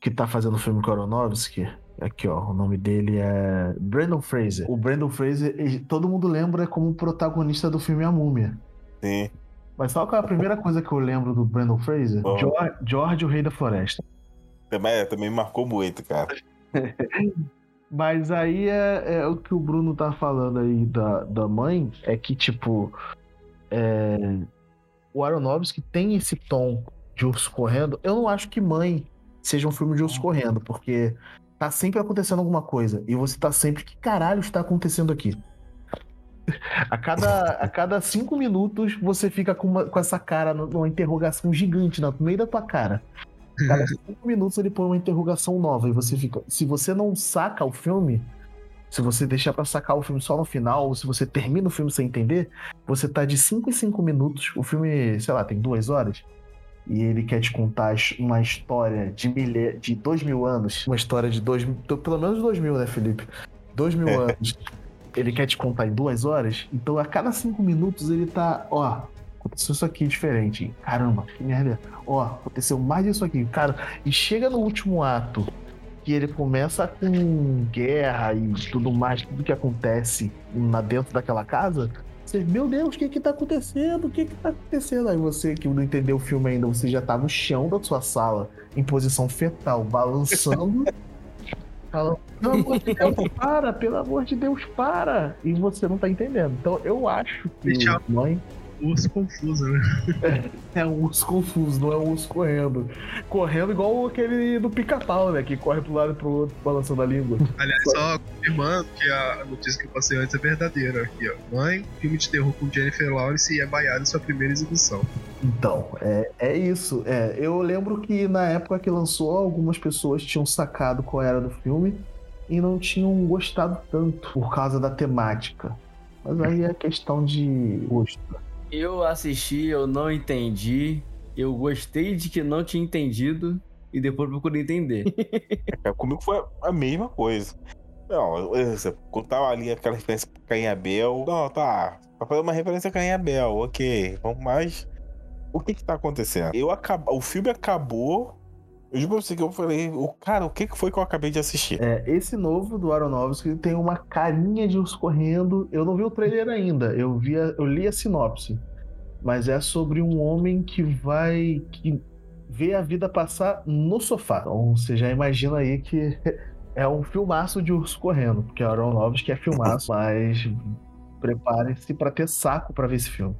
que tá fazendo o filme Koronovsky, aqui ó, o nome dele é Brandon Fraser. O Brandon Fraser, ele- todo mundo lembra como protagonista do filme A Múmia. Sim. Mas sabe qual é a primeira coisa que eu lembro do Brandon Fraser? George, George, o Rei da Floresta. Também, também marcou muito, cara. Mas aí é, é o que o Bruno tá falando aí da, da mãe, é que, tipo, é, o Aronofsky tem esse tom de urso correndo. Eu não acho que Mãe seja um filme de urso correndo, porque tá sempre acontecendo alguma coisa. E você tá sempre, que caralho está acontecendo aqui? A cada, a cada cinco minutos você fica com, uma- com essa cara, numa interrogação gigante no meio da tua cara. Cada cinco minutos ele põe uma interrogação nova e você fica. Se você não saca o filme, se você deixar pra sacar o filme só no final, ou se você termina o filme sem entender, você tá de 5 em 5 minutos. O filme, sei lá, tem duas horas. E ele quer te contar uma história de, milha, de dois mil anos. Uma história de dois mil. Pelo menos dois mil, né, Felipe? Dois mil anos. Ele quer te contar em duas horas. Então a cada cinco minutos ele tá. Ó, aconteceu isso aqui diferente. Caramba, que merda. Ó, aconteceu mais isso aqui. Cara, e chega no último ato que ele começa com guerra e tudo mais, tudo que acontece na dentro daquela casa. Você, meu Deus, o que que tá acontecendo? O que que tá acontecendo? Aí você que não entendeu o filme ainda, você já tá no chão da sua sala, em posição fetal, balançando. Falam, pelo amor de Deus, para, pelo amor de Deus, para. E você não tá entendendo. Então eu acho que mãe Urso confuso, né? é um urso confuso, não é um urso correndo. Correndo igual aquele do pica-pau, né? Que corre pro lado e pro outro, balançando a língua. Aliás, só confirmando que a notícia que eu passei antes é verdadeira aqui, ó. Mãe, filme de terror com Jennifer Lawrence e é baiado em sua primeira exibição. Então, é, é isso. É, eu lembro que na época que lançou, algumas pessoas tinham sacado qual era do filme e não tinham gostado tanto por causa da temática. Mas aí é questão de gosto. Eu assisti, eu não entendi. Eu gostei de que não tinha entendido e depois procurei entender. É, comigo foi a mesma coisa. Não, quando tava ali aquela referência pra Caim Abel. Não, tá. Pra fazer uma referência a Caim Abel, ok. Vamos mais. O que que tá acontecendo? Eu acab... O filme acabou. Eu juro pra você que eu falei, o cara, o que que foi que eu acabei de assistir? É, esse novo do Aronofsky tem uma carinha de urso correndo. Eu não vi o trailer ainda, eu, vi a- eu li a sinopse. Mas é sobre um homem que vai. que vê a vida passar no sofá. Então você já imagina aí que é um filmaço de urso correndo, porque o Aronofsky é filmaço, mas prepare-se pra ter saco pra ver esse filme.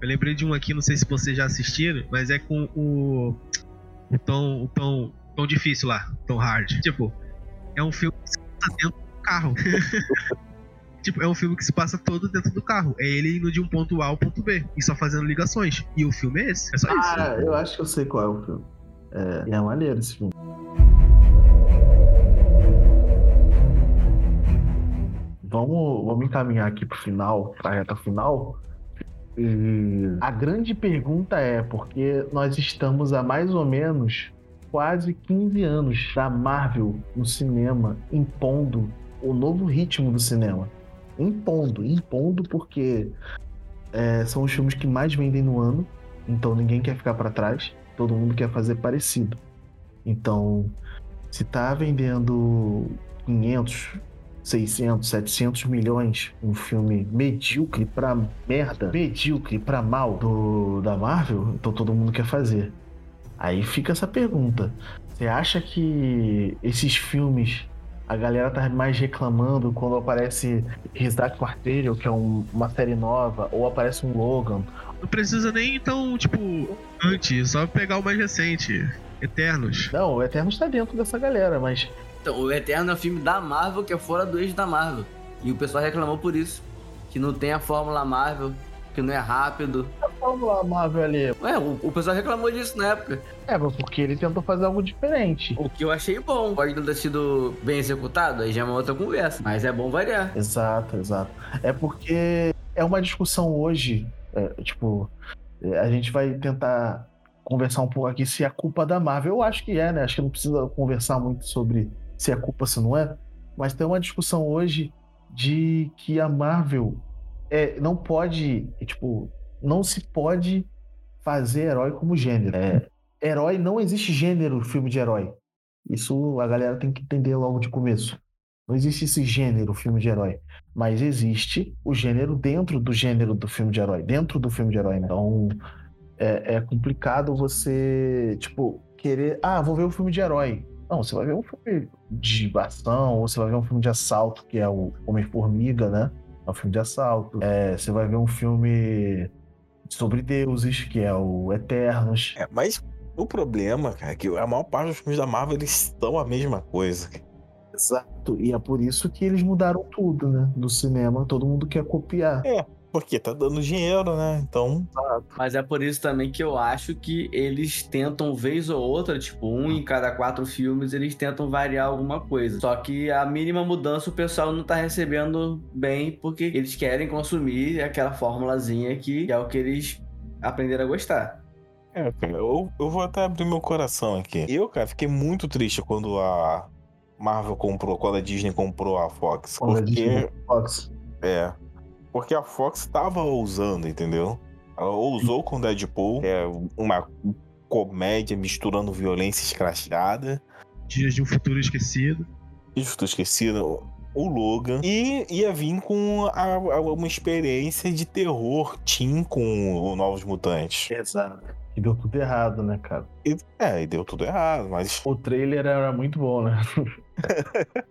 Eu lembrei de um aqui, não sei se vocês já assistiram, mas é com o. O tom, o tom, tom difícil lá, tom hard. Tipo, é um filme que se passa dentro do carro. tipo, é um filme que se passa todo dentro do carro. É ele indo de um ponto A ao ponto B e só fazendo ligações. E o filme é esse. É só isso. Ah, eu acho que eu sei qual é o filme. É, é maneiro esse filme. Vamos, vamos encaminhar aqui pro final, pra reta final. E a grande pergunta é, porque nós estamos há mais ou menos quase 15 anos da Marvel no cinema impondo o novo ritmo do cinema. Impondo, impondo porque é, são os filmes que mais vendem no ano, então ninguém quer ficar para trás, todo mundo quer fazer parecido. Então, se tá vendendo 500, 600, 700 milhões um filme medíocre pra merda, medíocre pra mal do, da Marvel, então todo mundo quer fazer. Aí fica essa pergunta: você acha que esses filmes a galera tá mais reclamando quando aparece His Dark Quarterly, que é um- uma série nova, ou aparece um Logan, Não precisa nem então, tipo, antes, só pegar o mais recente. Eternos. Não, o Eterno está dentro dessa galera, mas Então, o Eterno é um filme da Marvel que é fora do eixo da Marvel. E o pessoal reclamou por isso. Que não tem a fórmula Marvel, que não é rápido. vamos lá, Marvel ali. Ué, o, o pessoal reclamou disso na época. É, mas porque ele tentou fazer algo diferente. O que eu achei bom. Pode não ter sido bem executado, aí já é uma outra conversa. Mas é bom variar. Exato, exato. É porque é uma discussão hoje, é, tipo, é, a gente vai tentar conversar um pouco aqui se é culpa da Marvel. Eu acho que é, né? Acho que não precisa conversar muito sobre se é culpa, se não é. Mas tem uma discussão hoje de que a Marvel é, não pode, é, tipo, não se pode fazer herói como gênero. É, herói não existe gênero filme de herói. Isso a galera tem que entender logo de começo. Não existe esse gênero filme de herói. Mas existe o gênero dentro do gênero do filme de herói. Dentro do filme de herói, né? Então é, é complicado você, tipo, querer. Ah, vou ver um filme de herói. Não, você vai ver um filme de ação, ou você vai ver um filme de assalto, que é o Homem-Formiga, né? É um filme de assalto. É, você vai ver um filme sobre deuses, que é o Eternos. É, mas o problema, cara, é que a maior parte dos filmes da Marvel eles estão a mesma coisa. Exato. E é por isso que eles mudaram tudo, né? Do cinema. Todo mundo quer copiar. Porque tá dando dinheiro, né? Então, Mas é por isso também que eu acho que eles tentam, vez ou outra, tipo, um em cada quatro filmes, eles tentam variar alguma coisa. Só que a mínima mudança o pessoal não tá recebendo bem, porque eles querem consumir aquela formulazinha que é o que eles aprenderam a gostar. é, cara, eu, eu vou até abrir meu coração aqui. Eu, cara, fiquei muito triste quando a Marvel comprou, quando a Disney comprou a Fox. Quando a porque, Disney Fox. é, porque a Fox tava ousando, entendeu? Ela ousou com Deadpool, que é uma comédia misturando violência escrachada. Dias de um futuro esquecido. Estou esquecido. O Logan. E ia vir com a- a- uma experiência de terror teen com o Novos Mutantes. Exato. E deu tudo errado, né, cara? E, é, e deu tudo errado, mas. O trailer era muito bom, né?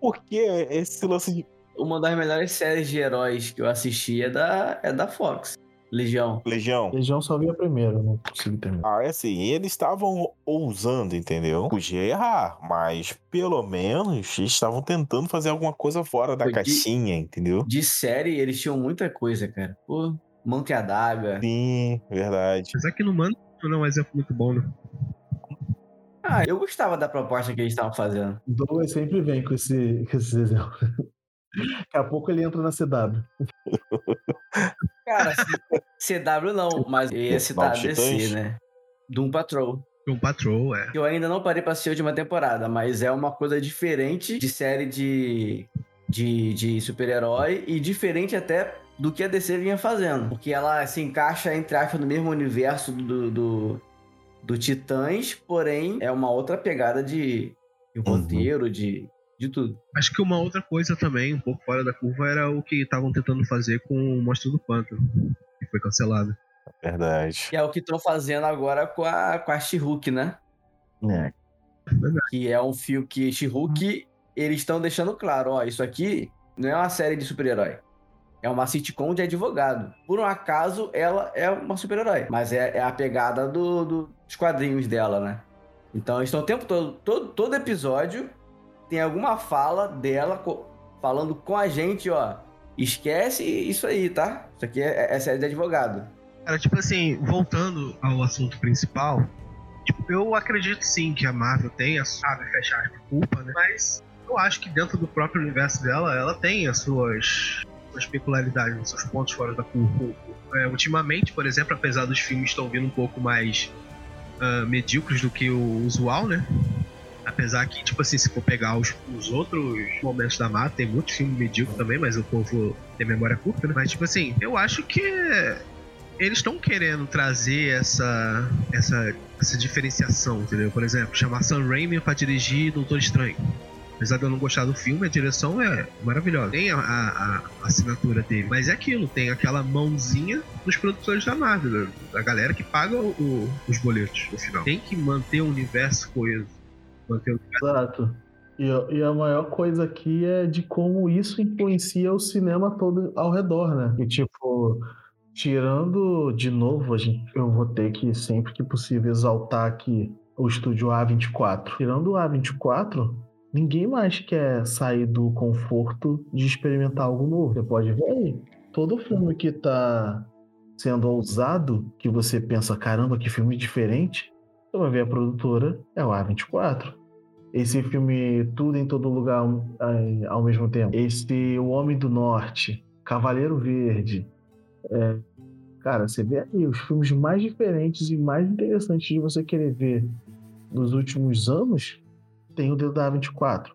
Porque esse lance de Uma das melhores séries de heróis que eu assisti é da, é da Fox. Legião. Legião. Legião só vi a primeira, não consegui terminar. Ah, é assim, eles estavam ousando, entendeu? Podia errar, mas pelo menos eles estavam tentando fazer alguma coisa fora da de- caixinha, entendeu? De série, eles tinham muita coisa, cara. Pô, Mão que adaga. Sim, verdade. Apesar que no Mano não é um exemplo muito bom, né? Ah, eu gostava da proposta que eles estavam fazendo. Douglas sempre vem com, esse, com esses exemplos. Daqui a pouco ele entra na CW. Cara, CW não, mas ia Novos citar DC, Titãs? né? Doom Patrol. Um patrol, é. Eu ainda não parei pra assistir a última temporada, mas é uma coisa diferente de série de, de, de super-herói e diferente até do que a DC vinha fazendo. Porque ela se encaixa, entre aspas, no mesmo universo do, do, do Titãs, porém é uma outra pegada de, de Uhum. roteiro, de, de tudo. Acho que uma outra coisa também, um pouco fora da curva, era o que estavam tentando fazer com o Monstro do Pântano, que foi cancelado. Verdade. Que é o que estão fazendo agora com a, com a She-Hulk, né? É. Que é um filme que She-Hulk, eles estão deixando claro, ó, isso aqui não é uma série de super-herói. É uma sitcom de advogado. Por um acaso, ela é uma super-herói. Mas é, é a pegada do- do- dos quadrinhos dela, né? Então, eles estão o tempo todo, todo, todo episódio tem alguma fala dela falando com a gente, ó. Esquece isso aí, tá? Isso aqui é, é série de advogado. Cara, tipo assim, voltando ao assunto principal, tipo, eu acredito sim que a Marvel tem a sua abre e fecha aspas, culpa, né? Mas eu acho que dentro do próprio universo dela, ela tem as suas, suas peculiaridades, os seus pontos fora da curva. É, ultimamente, por exemplo, apesar dos filmes estão vindo um pouco mais ah, medíocres do que o usual, né? Apesar que, tipo assim, se for pegar os, os outros momentos da Marvel, tem muito filme medíocre também, mas o povo tem memória curta, né? Mas, tipo assim, eu acho que eles estão querendo trazer essa, essa, essa diferenciação, entendeu? Por exemplo, chamar Sam Raimi pra dirigir Doutor Estranho. Apesar de eu não gostar do filme, a direção é maravilhosa. Tem a, a- a assinatura dele. Mas é aquilo, tem aquela mãozinha dos produtores da Marvel, da, galera que paga o- o- os boletos no final. Tem que manter o universo coeso. Exato. E, e a maior coisa aqui é de como isso influencia o cinema todo ao redor, né? E tipo, tirando de novo, a gente, eu vou ter que, sempre que possível, exaltar aqui o estúdio A24. Tirando o A24, ninguém mais quer sair do conforto de experimentar algo novo. Você pode ver aí. Todo filme que tá sendo ousado, que você pensa, caramba, que filme diferente, você vai ver a produtora, é o A24. Esse filme Tudo em Todo Lugar ao, ai, ao mesmo tempo. Esse O Homem do Norte, Cavaleiro Verde. É, cara, você vê aí os filmes mais diferentes e mais interessantes de você querer ver nos últimos anos, tem o dedo da A24.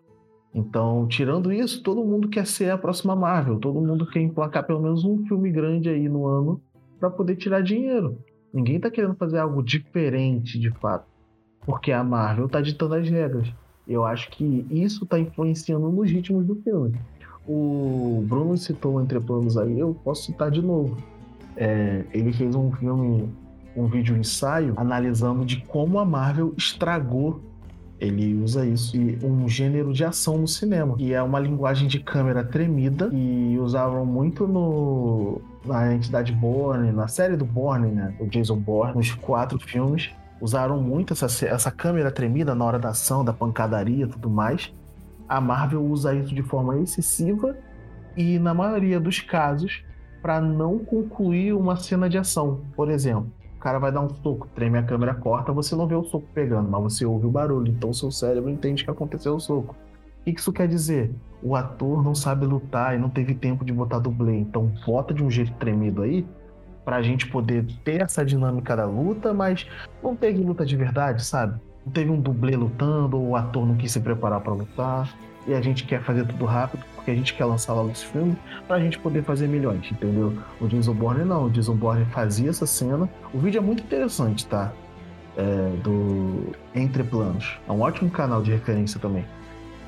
Então, tirando isso, todo mundo quer ser a próxima Marvel. Todo mundo quer emplacar pelo menos um filme grande aí no ano para poder tirar dinheiro. Ninguém tá querendo fazer algo diferente de fato. Porque a Marvel tá ditando as regras. Eu acho que isso tá influenciando nos ritmos do filme. O Bruno citou Entre Planos aí, eu posso citar de novo. É, ele fez um filme, um vídeo ensaio, analisando de como a Marvel estragou. Ele usa isso, e um gênero de ação no cinema. E é uma linguagem de câmera tremida, e usavam muito no, na entidade Bourne, na série do Bourne, né? O Jason Bourne, nos quatro filmes usaram muito essa, essa câmera tremida na hora da ação, da pancadaria e tudo mais. A Marvel usa isso de forma excessiva e, na maioria dos casos, para não concluir uma cena de ação. Por exemplo, cara vai dar um soco, treme a câmera, corta, você não vê o soco pegando, mas você ouve o barulho, então seu cérebro entende que aconteceu o soco. O que isso quer dizer? O ator não sabe lutar e não teve tempo de botar dublê, então bota de um jeito tremido aí pra gente poder ter essa dinâmica da luta, mas não teve luta de verdade, sabe? Não teve um dublê lutando, ou o ator não quis se preparar pra lutar, e a gente quer fazer tudo rápido, porque a gente quer lançar logo esse filme, pra gente poder fazer milhões, entendeu? O Jason Bourne não, o Jason Bourne fazia essa cena. O vídeo é muito interessante, tá? É, do Entre Planos. É um ótimo canal de referência também.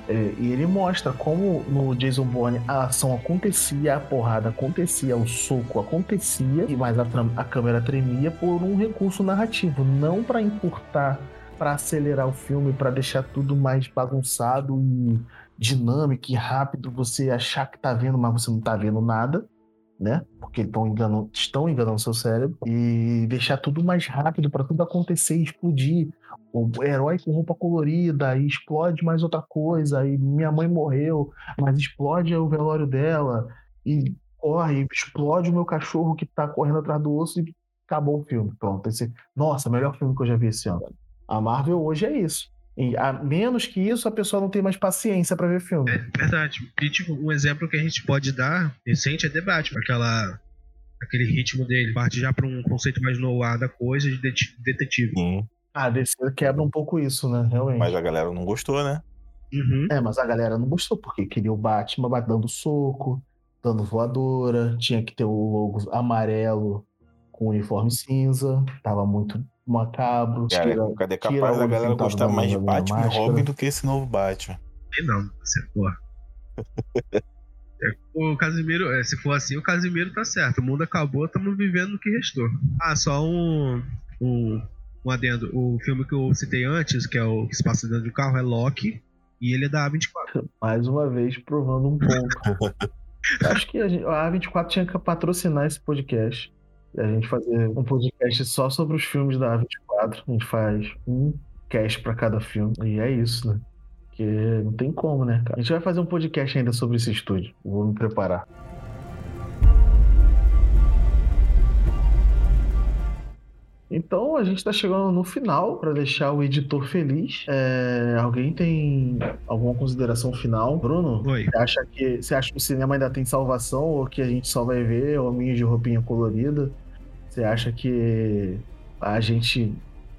É, e ele mostra como no Jason Bourne a ação acontecia, a porrada acontecia, o soco acontecia, e mas a, a câmera tremia por um recurso narrativo, não para encurtar, para acelerar o filme, para deixar tudo mais bagunçado e dinâmico e rápido, você achar que tá vendo, mas você não tá vendo nada, né? Porque estão enganando, estão enganando seu cérebro e deixar tudo mais rápido para tudo acontecer e explodir. O herói com roupa colorida e explode mais outra coisa, e minha mãe morreu, mas explode o velório dela e corre, explode o meu cachorro que tá correndo atrás do osso e acabou o filme. Pronto, esse, nossa, melhor filme que eu já vi esse ano. A Marvel hoje é isso. E a menos que isso, a pessoa não tem mais paciência para ver filme. É verdade. E, tipo, um exemplo que a gente pode dar recente é The Batman. Aquela, aquele ritmo dele. Parte já pra um conceito mais noir da coisa de detetive. Sim. Ah, DC quebra um pouco isso, né? Realmente. Mas a galera não gostou, né? Uhum. É, mas a galera não gostou, porque queria o Batman dando soco, dando voadora, tinha que ter o logo amarelo com uniforme cinza, tava muito macabro. Cara, tira- cadê tira capaz da o galera gostar mais de Batman e. Robin do que esse novo Batman? E não, você, porra. É, o Casimiro, é, se for assim, o Casimiro tá certo. O mundo acabou, estamos vivendo o que restou. Ah, só um, um, um adendo. O filme que eu citei antes, que é o que se passa dentro do carro, é Loki. E ele é da A24. Mais uma vez provando um ponto. Acho que a, gente, a A24 tinha que patrocinar esse podcast. A gente fazer um podcast só sobre os filmes da A24. A gente faz um cast pra cada filme. E é isso, né? Porque não tem como, né, cara? A gente vai fazer um podcast ainda sobre esse estúdio. Vou me preparar. Então a gente tá chegando no final para deixar o editor feliz. É, alguém tem alguma consideração final? Bruno? Oi. Você acha que você acha que o cinema ainda tem salvação ou que a gente só vai ver hominhos de roupinha colorida? Você acha que a gente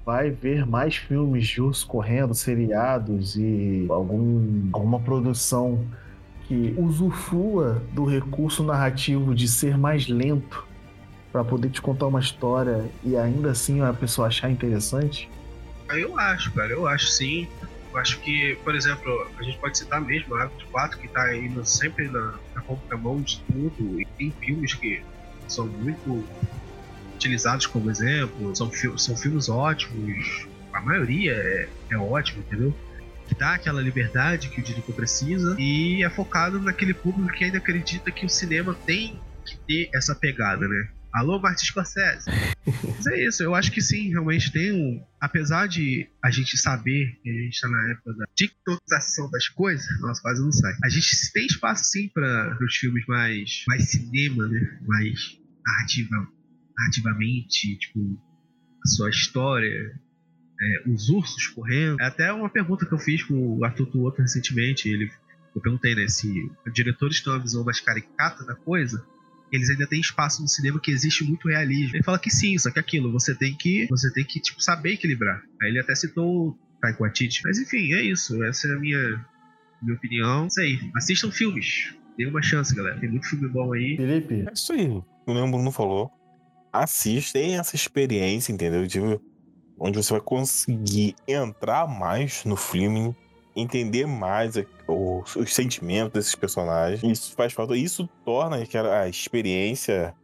vai ver mais filmes de urso correndo, seriados e algum, alguma produção que usufrua do recurso narrativo de ser mais lento para poder te contar uma história e ainda assim a pessoa achar interessante? Eu acho, cara, eu acho sim. Eu acho que, por exemplo, a gente pode citar mesmo a Act 4 que tá indo sempre na, na contramão de tudo. E tem filmes que são muito utilizados como exemplo, são, são filmes ótimos, a maioria é, é ótimo, entendeu? Que dá aquela liberdade que o diretor precisa e é focado naquele público que ainda acredita que o cinema tem que ter essa pegada, né? Alô, Martin Scorsese! Mas é isso, eu acho que sim, realmente tem um. Apesar de a gente saber que a gente tá na época da tiktokização das coisas, nossa, quase não sai. A gente tem espaço sim para os filmes mais, mais cinema, né? Mais narrativa, narrativamente, tipo, a sua história, é, os ursos correndo. É até uma pergunta que eu fiz com o Arthur Tuoto recentemente. Ele, eu perguntei, né, se os diretores têm uma visão mais caricata da coisa eles ainda têm espaço no cinema que existe muito realismo. Ele fala que sim, só que aquilo, você tem que, você tem que tipo, saber equilibrar. Aí ele até citou o Taika Waititi. Mas enfim, é isso. Essa é a minha, minha opinião. Isso aí. Assistam filmes. Dê uma chance, galera. Tem muito filme bom aí. Felipe, É isso aí. O Leandro Bruno falou. Assista, tem essa experiência, entendeu? Tipo, onde você vai conseguir entrar mais no filme, entender mais a- o- os sentimentos desses personagens. Isso faz falta. Isso torna a experiência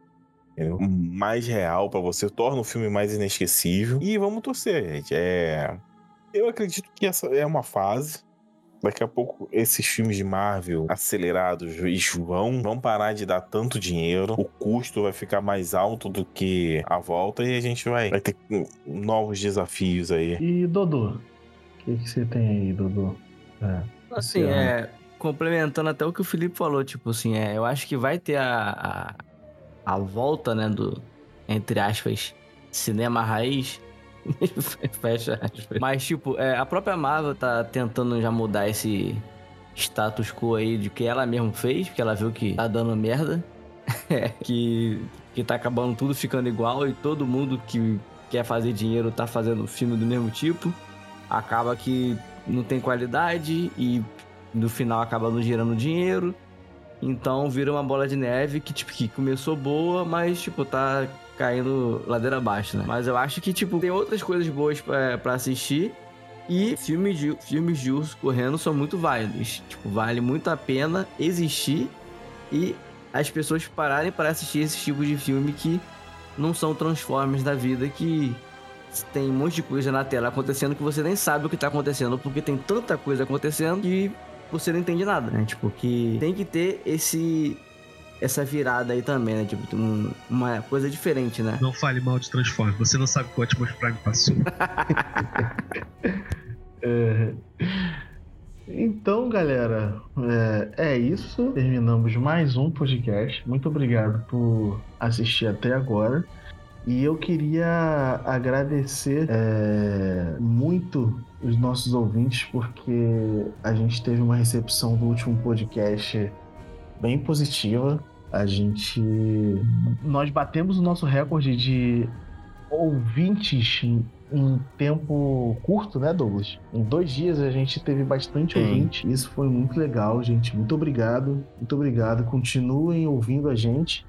entendeu? mais real pra você, torna o filme mais inesquecível. E vamos torcer, gente. É... Eu acredito que essa é uma fase. Daqui a pouco, esses filmes de Marvel acelerados vão, vão parar de dar tanto dinheiro. O custo vai ficar mais alto do que a volta e a gente vai, vai ter novos desafios aí. e Dodô? O que, você tem aí, Dodô? É. Assim, é. Complementando até o que o Felipe falou, tipo assim, é, eu acho que vai ter a, a, a volta, né, do, entre aspas, cinema raiz. Fecha aspas. Mas, tipo, é, a própria Marvel tá tentando já mudar esse status quo aí de que ela mesma fez, porque ela viu que tá dando merda. É, que, que tá acabando tudo ficando igual e todo mundo que quer fazer dinheiro tá fazendo filme do mesmo tipo. Acaba que não tem qualidade e no final acaba não gerando dinheiro. Então vira uma bola de neve que, tipo, que começou boa, mas, tipo, tá caindo ladeira abaixo, né? Mas eu acho que, tipo, tem outras coisas boas pra assistir. E filmes de, filmes de urso correndo são muito válidos. Tipo, vale muito a pena existir e as pessoas pararem para assistir esse tipo de filme que não são Transformers da vida, que tem um monte de coisa na tela acontecendo que você nem sabe o que tá acontecendo, porque tem tanta coisa acontecendo que você não entende nada, né? Tipo, que tem que ter esse essa virada aí também, né? Tipo, um, uma coisa diferente, né? Não fale mal de Transformers, você não sabe o que o Optimus Prime passou. É. Então, galera, é, é isso. Terminamos mais um podcast. Muito obrigado por assistir até agora. E eu queria agradecer é, muito os nossos ouvintes, porque a gente teve uma recepção do último podcast bem positiva. A gente. Nós batemos o nosso recorde de ouvintes em tempo curto, né, Douglas? Em dois dias a gente teve bastante Sim. ouvinte. Isso foi muito legal, gente. Muito obrigado. Muito obrigado. Continuem ouvindo a gente.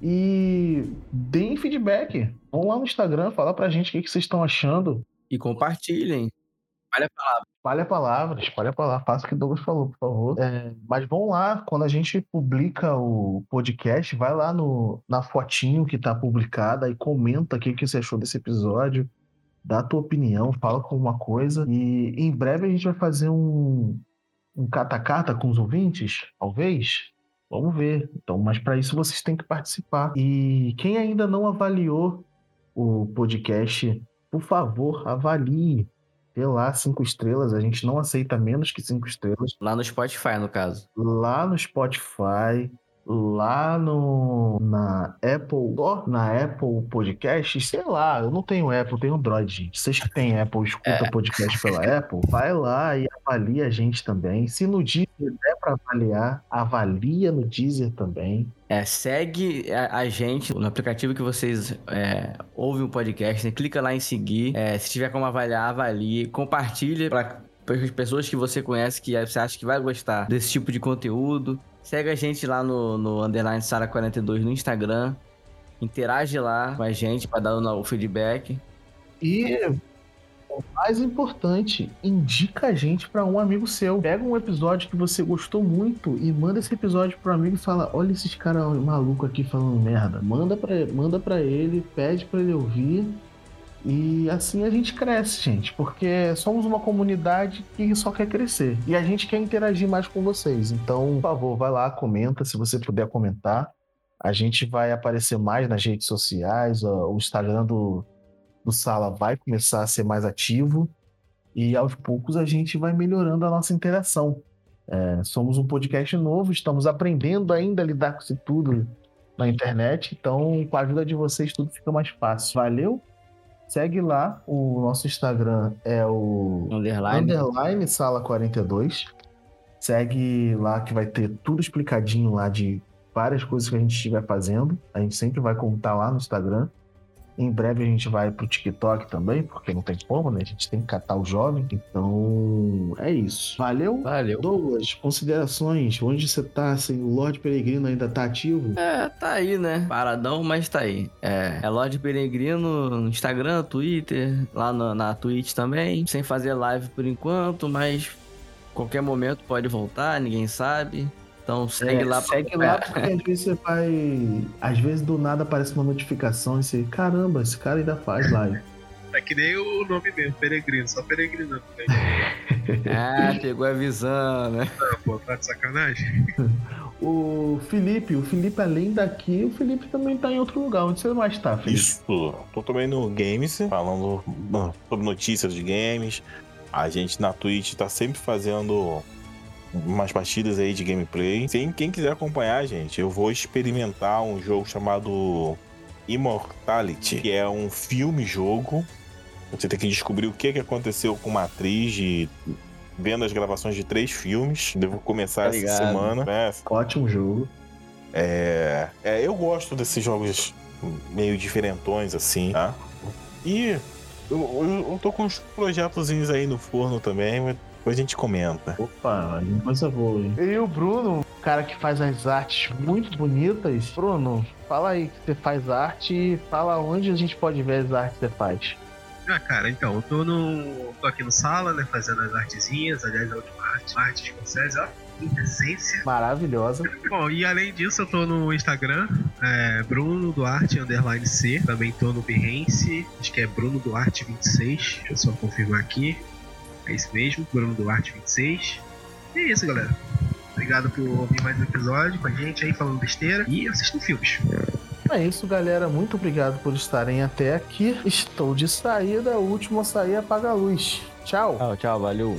E deem feedback. Vão lá no Instagram, falar pra gente o que, que vocês estão achando. E compartilhem. Olha a palavra. Espalhe a palavra, espalhe a palavra. Faça o que o Douglas falou, por favor. É, mas vão lá, quando a gente publica o podcast, vai lá no, na fotinho que tá publicada e comenta o que, que você achou desse episódio. Dá a tua opinião, fala alguma coisa. E em breve a gente vai fazer um, um cata-cata com os ouvintes, talvez. Vamos ver. Então, mas para isso vocês têm que participar. E quem ainda não avaliou o podcast, por favor, avalie. Dê lá cinco estrelas. A gente não aceita menos que cinco estrelas. Lá no Spotify, no caso. Lá no Spotify, lá no na Apple, ó, na Apple Podcast, sei lá, eu não tenho Apple, tenho Android, gente. Vocês que têm Apple, escuta podcast pela Apple, vai lá e avalia a gente também. Se no Deezer der para avaliar, avalia no Deezer também. É, segue a, a gente no aplicativo que vocês é, ouvem o podcast, né? clica lá em seguir. É, se tiver como avaliar, avalie. Compartilha para as pessoas que você conhece que você acha que vai gostar desse tipo de conteúdo. Segue a gente lá no, no underline Sara42 no Instagram. Interage lá com a gente para dar o, feedback. E o mais importante, indica a gente para um amigo seu. Pega um episódio que você gostou muito e manda esse episódio pro amigo e fala: "Olha esses caras malucos aqui falando merda". Manda para manda para ele, pede para ele ouvir. E assim a gente cresce, gente, porque somos uma comunidade que só quer crescer. E a gente quer interagir mais com vocês. Então, por favor, vai lá, comenta, se você puder comentar. A gente vai aparecer mais nas redes sociais, o Instagram do, do Sala vai começar a ser mais ativo e aos poucos a gente vai melhorando a nossa interação. É, somos um podcast novo, estamos aprendendo ainda a lidar com isso tudo na internet, então com a ajuda de vocês tudo fica mais fácil. Valeu? Segue lá, o nosso Instagram é o Underline. underline sala 42. Segue lá que vai ter tudo explicadinho lá de várias coisas que a gente estiver fazendo. A gente sempre vai contar lá no Instagram. Em breve a gente vai pro TikTok também, porque não tem como, né? A gente tem que catar o jovem. Então, é isso. Valeu? Valeu. Douglas, considerações. Onde você tá? Assim, o Lorde Peregrino ainda tá ativo? É, tá aí, né? Paradão, mas tá aí. É, é Lorde Peregrino no Instagram, Twitter, lá no- na Twitch também. Sem fazer live por enquanto, mas qualquer momento pode voltar, ninguém sabe. Então segue É, lá. pra Segue lá, acompanhar. porque às vezes você vai. Às vezes do nada aparece uma notificação e você. Caramba, esse cara ainda faz live. É que nem o nome mesmo, Peregrino, só Peregrino. Né? Ah, pegou a visão, né? Ah, pô, tá de sacanagem? O Felipe, o Felipe, além daqui, o Felipe também tá em outro lugar. Onde você mais tá, Felipe? Isso. Tô também no Games, falando sobre notícias de games. A gente na Twitch tá sempre fazendo umas partidas aí de gameplay. Sem quem quiser acompanhar, gente, eu vou experimentar um jogo chamado Immortality, que é um filme-jogo. Você tem que descobrir o que, que aconteceu com uma atriz de vendo as gravações de três filmes. Devo começar Tá essa semana. né? Ótimo jogo. É, é, eu gosto desses jogos meio diferentões assim, tá? E eu, eu, eu tô com uns projetozinhos aí no forno também, mas depois a gente comenta. Opa, coisa boa, hein? E o Bruno, o cara que faz as artes muito bonitas. Bruno, fala aí que você faz arte e fala onde a gente pode ver as artes que você faz. Ah, cara, então, eu tô no. tô aqui no sala, né, fazendo as artezinhas, aliás, a última arte, a arte de vocês, ó. Quintessência. Maravilhosa. Bom, e além disso, eu tô no Instagram, é, Bruno Duarte underline C. Também tô no Behance, acho que é Bruno Duarte 26. Deixa eu só confirmar aqui. É isso mesmo, Bruno Duarte 26. E é isso, galera. Obrigado por ouvir mais um episódio com a gente aí falando besteira e assistam filmes. É isso, galera. Muito obrigado por estarem até aqui. Estou de saída. O último a sair apaga a luz. Tchau. Tchau, tchau, valeu.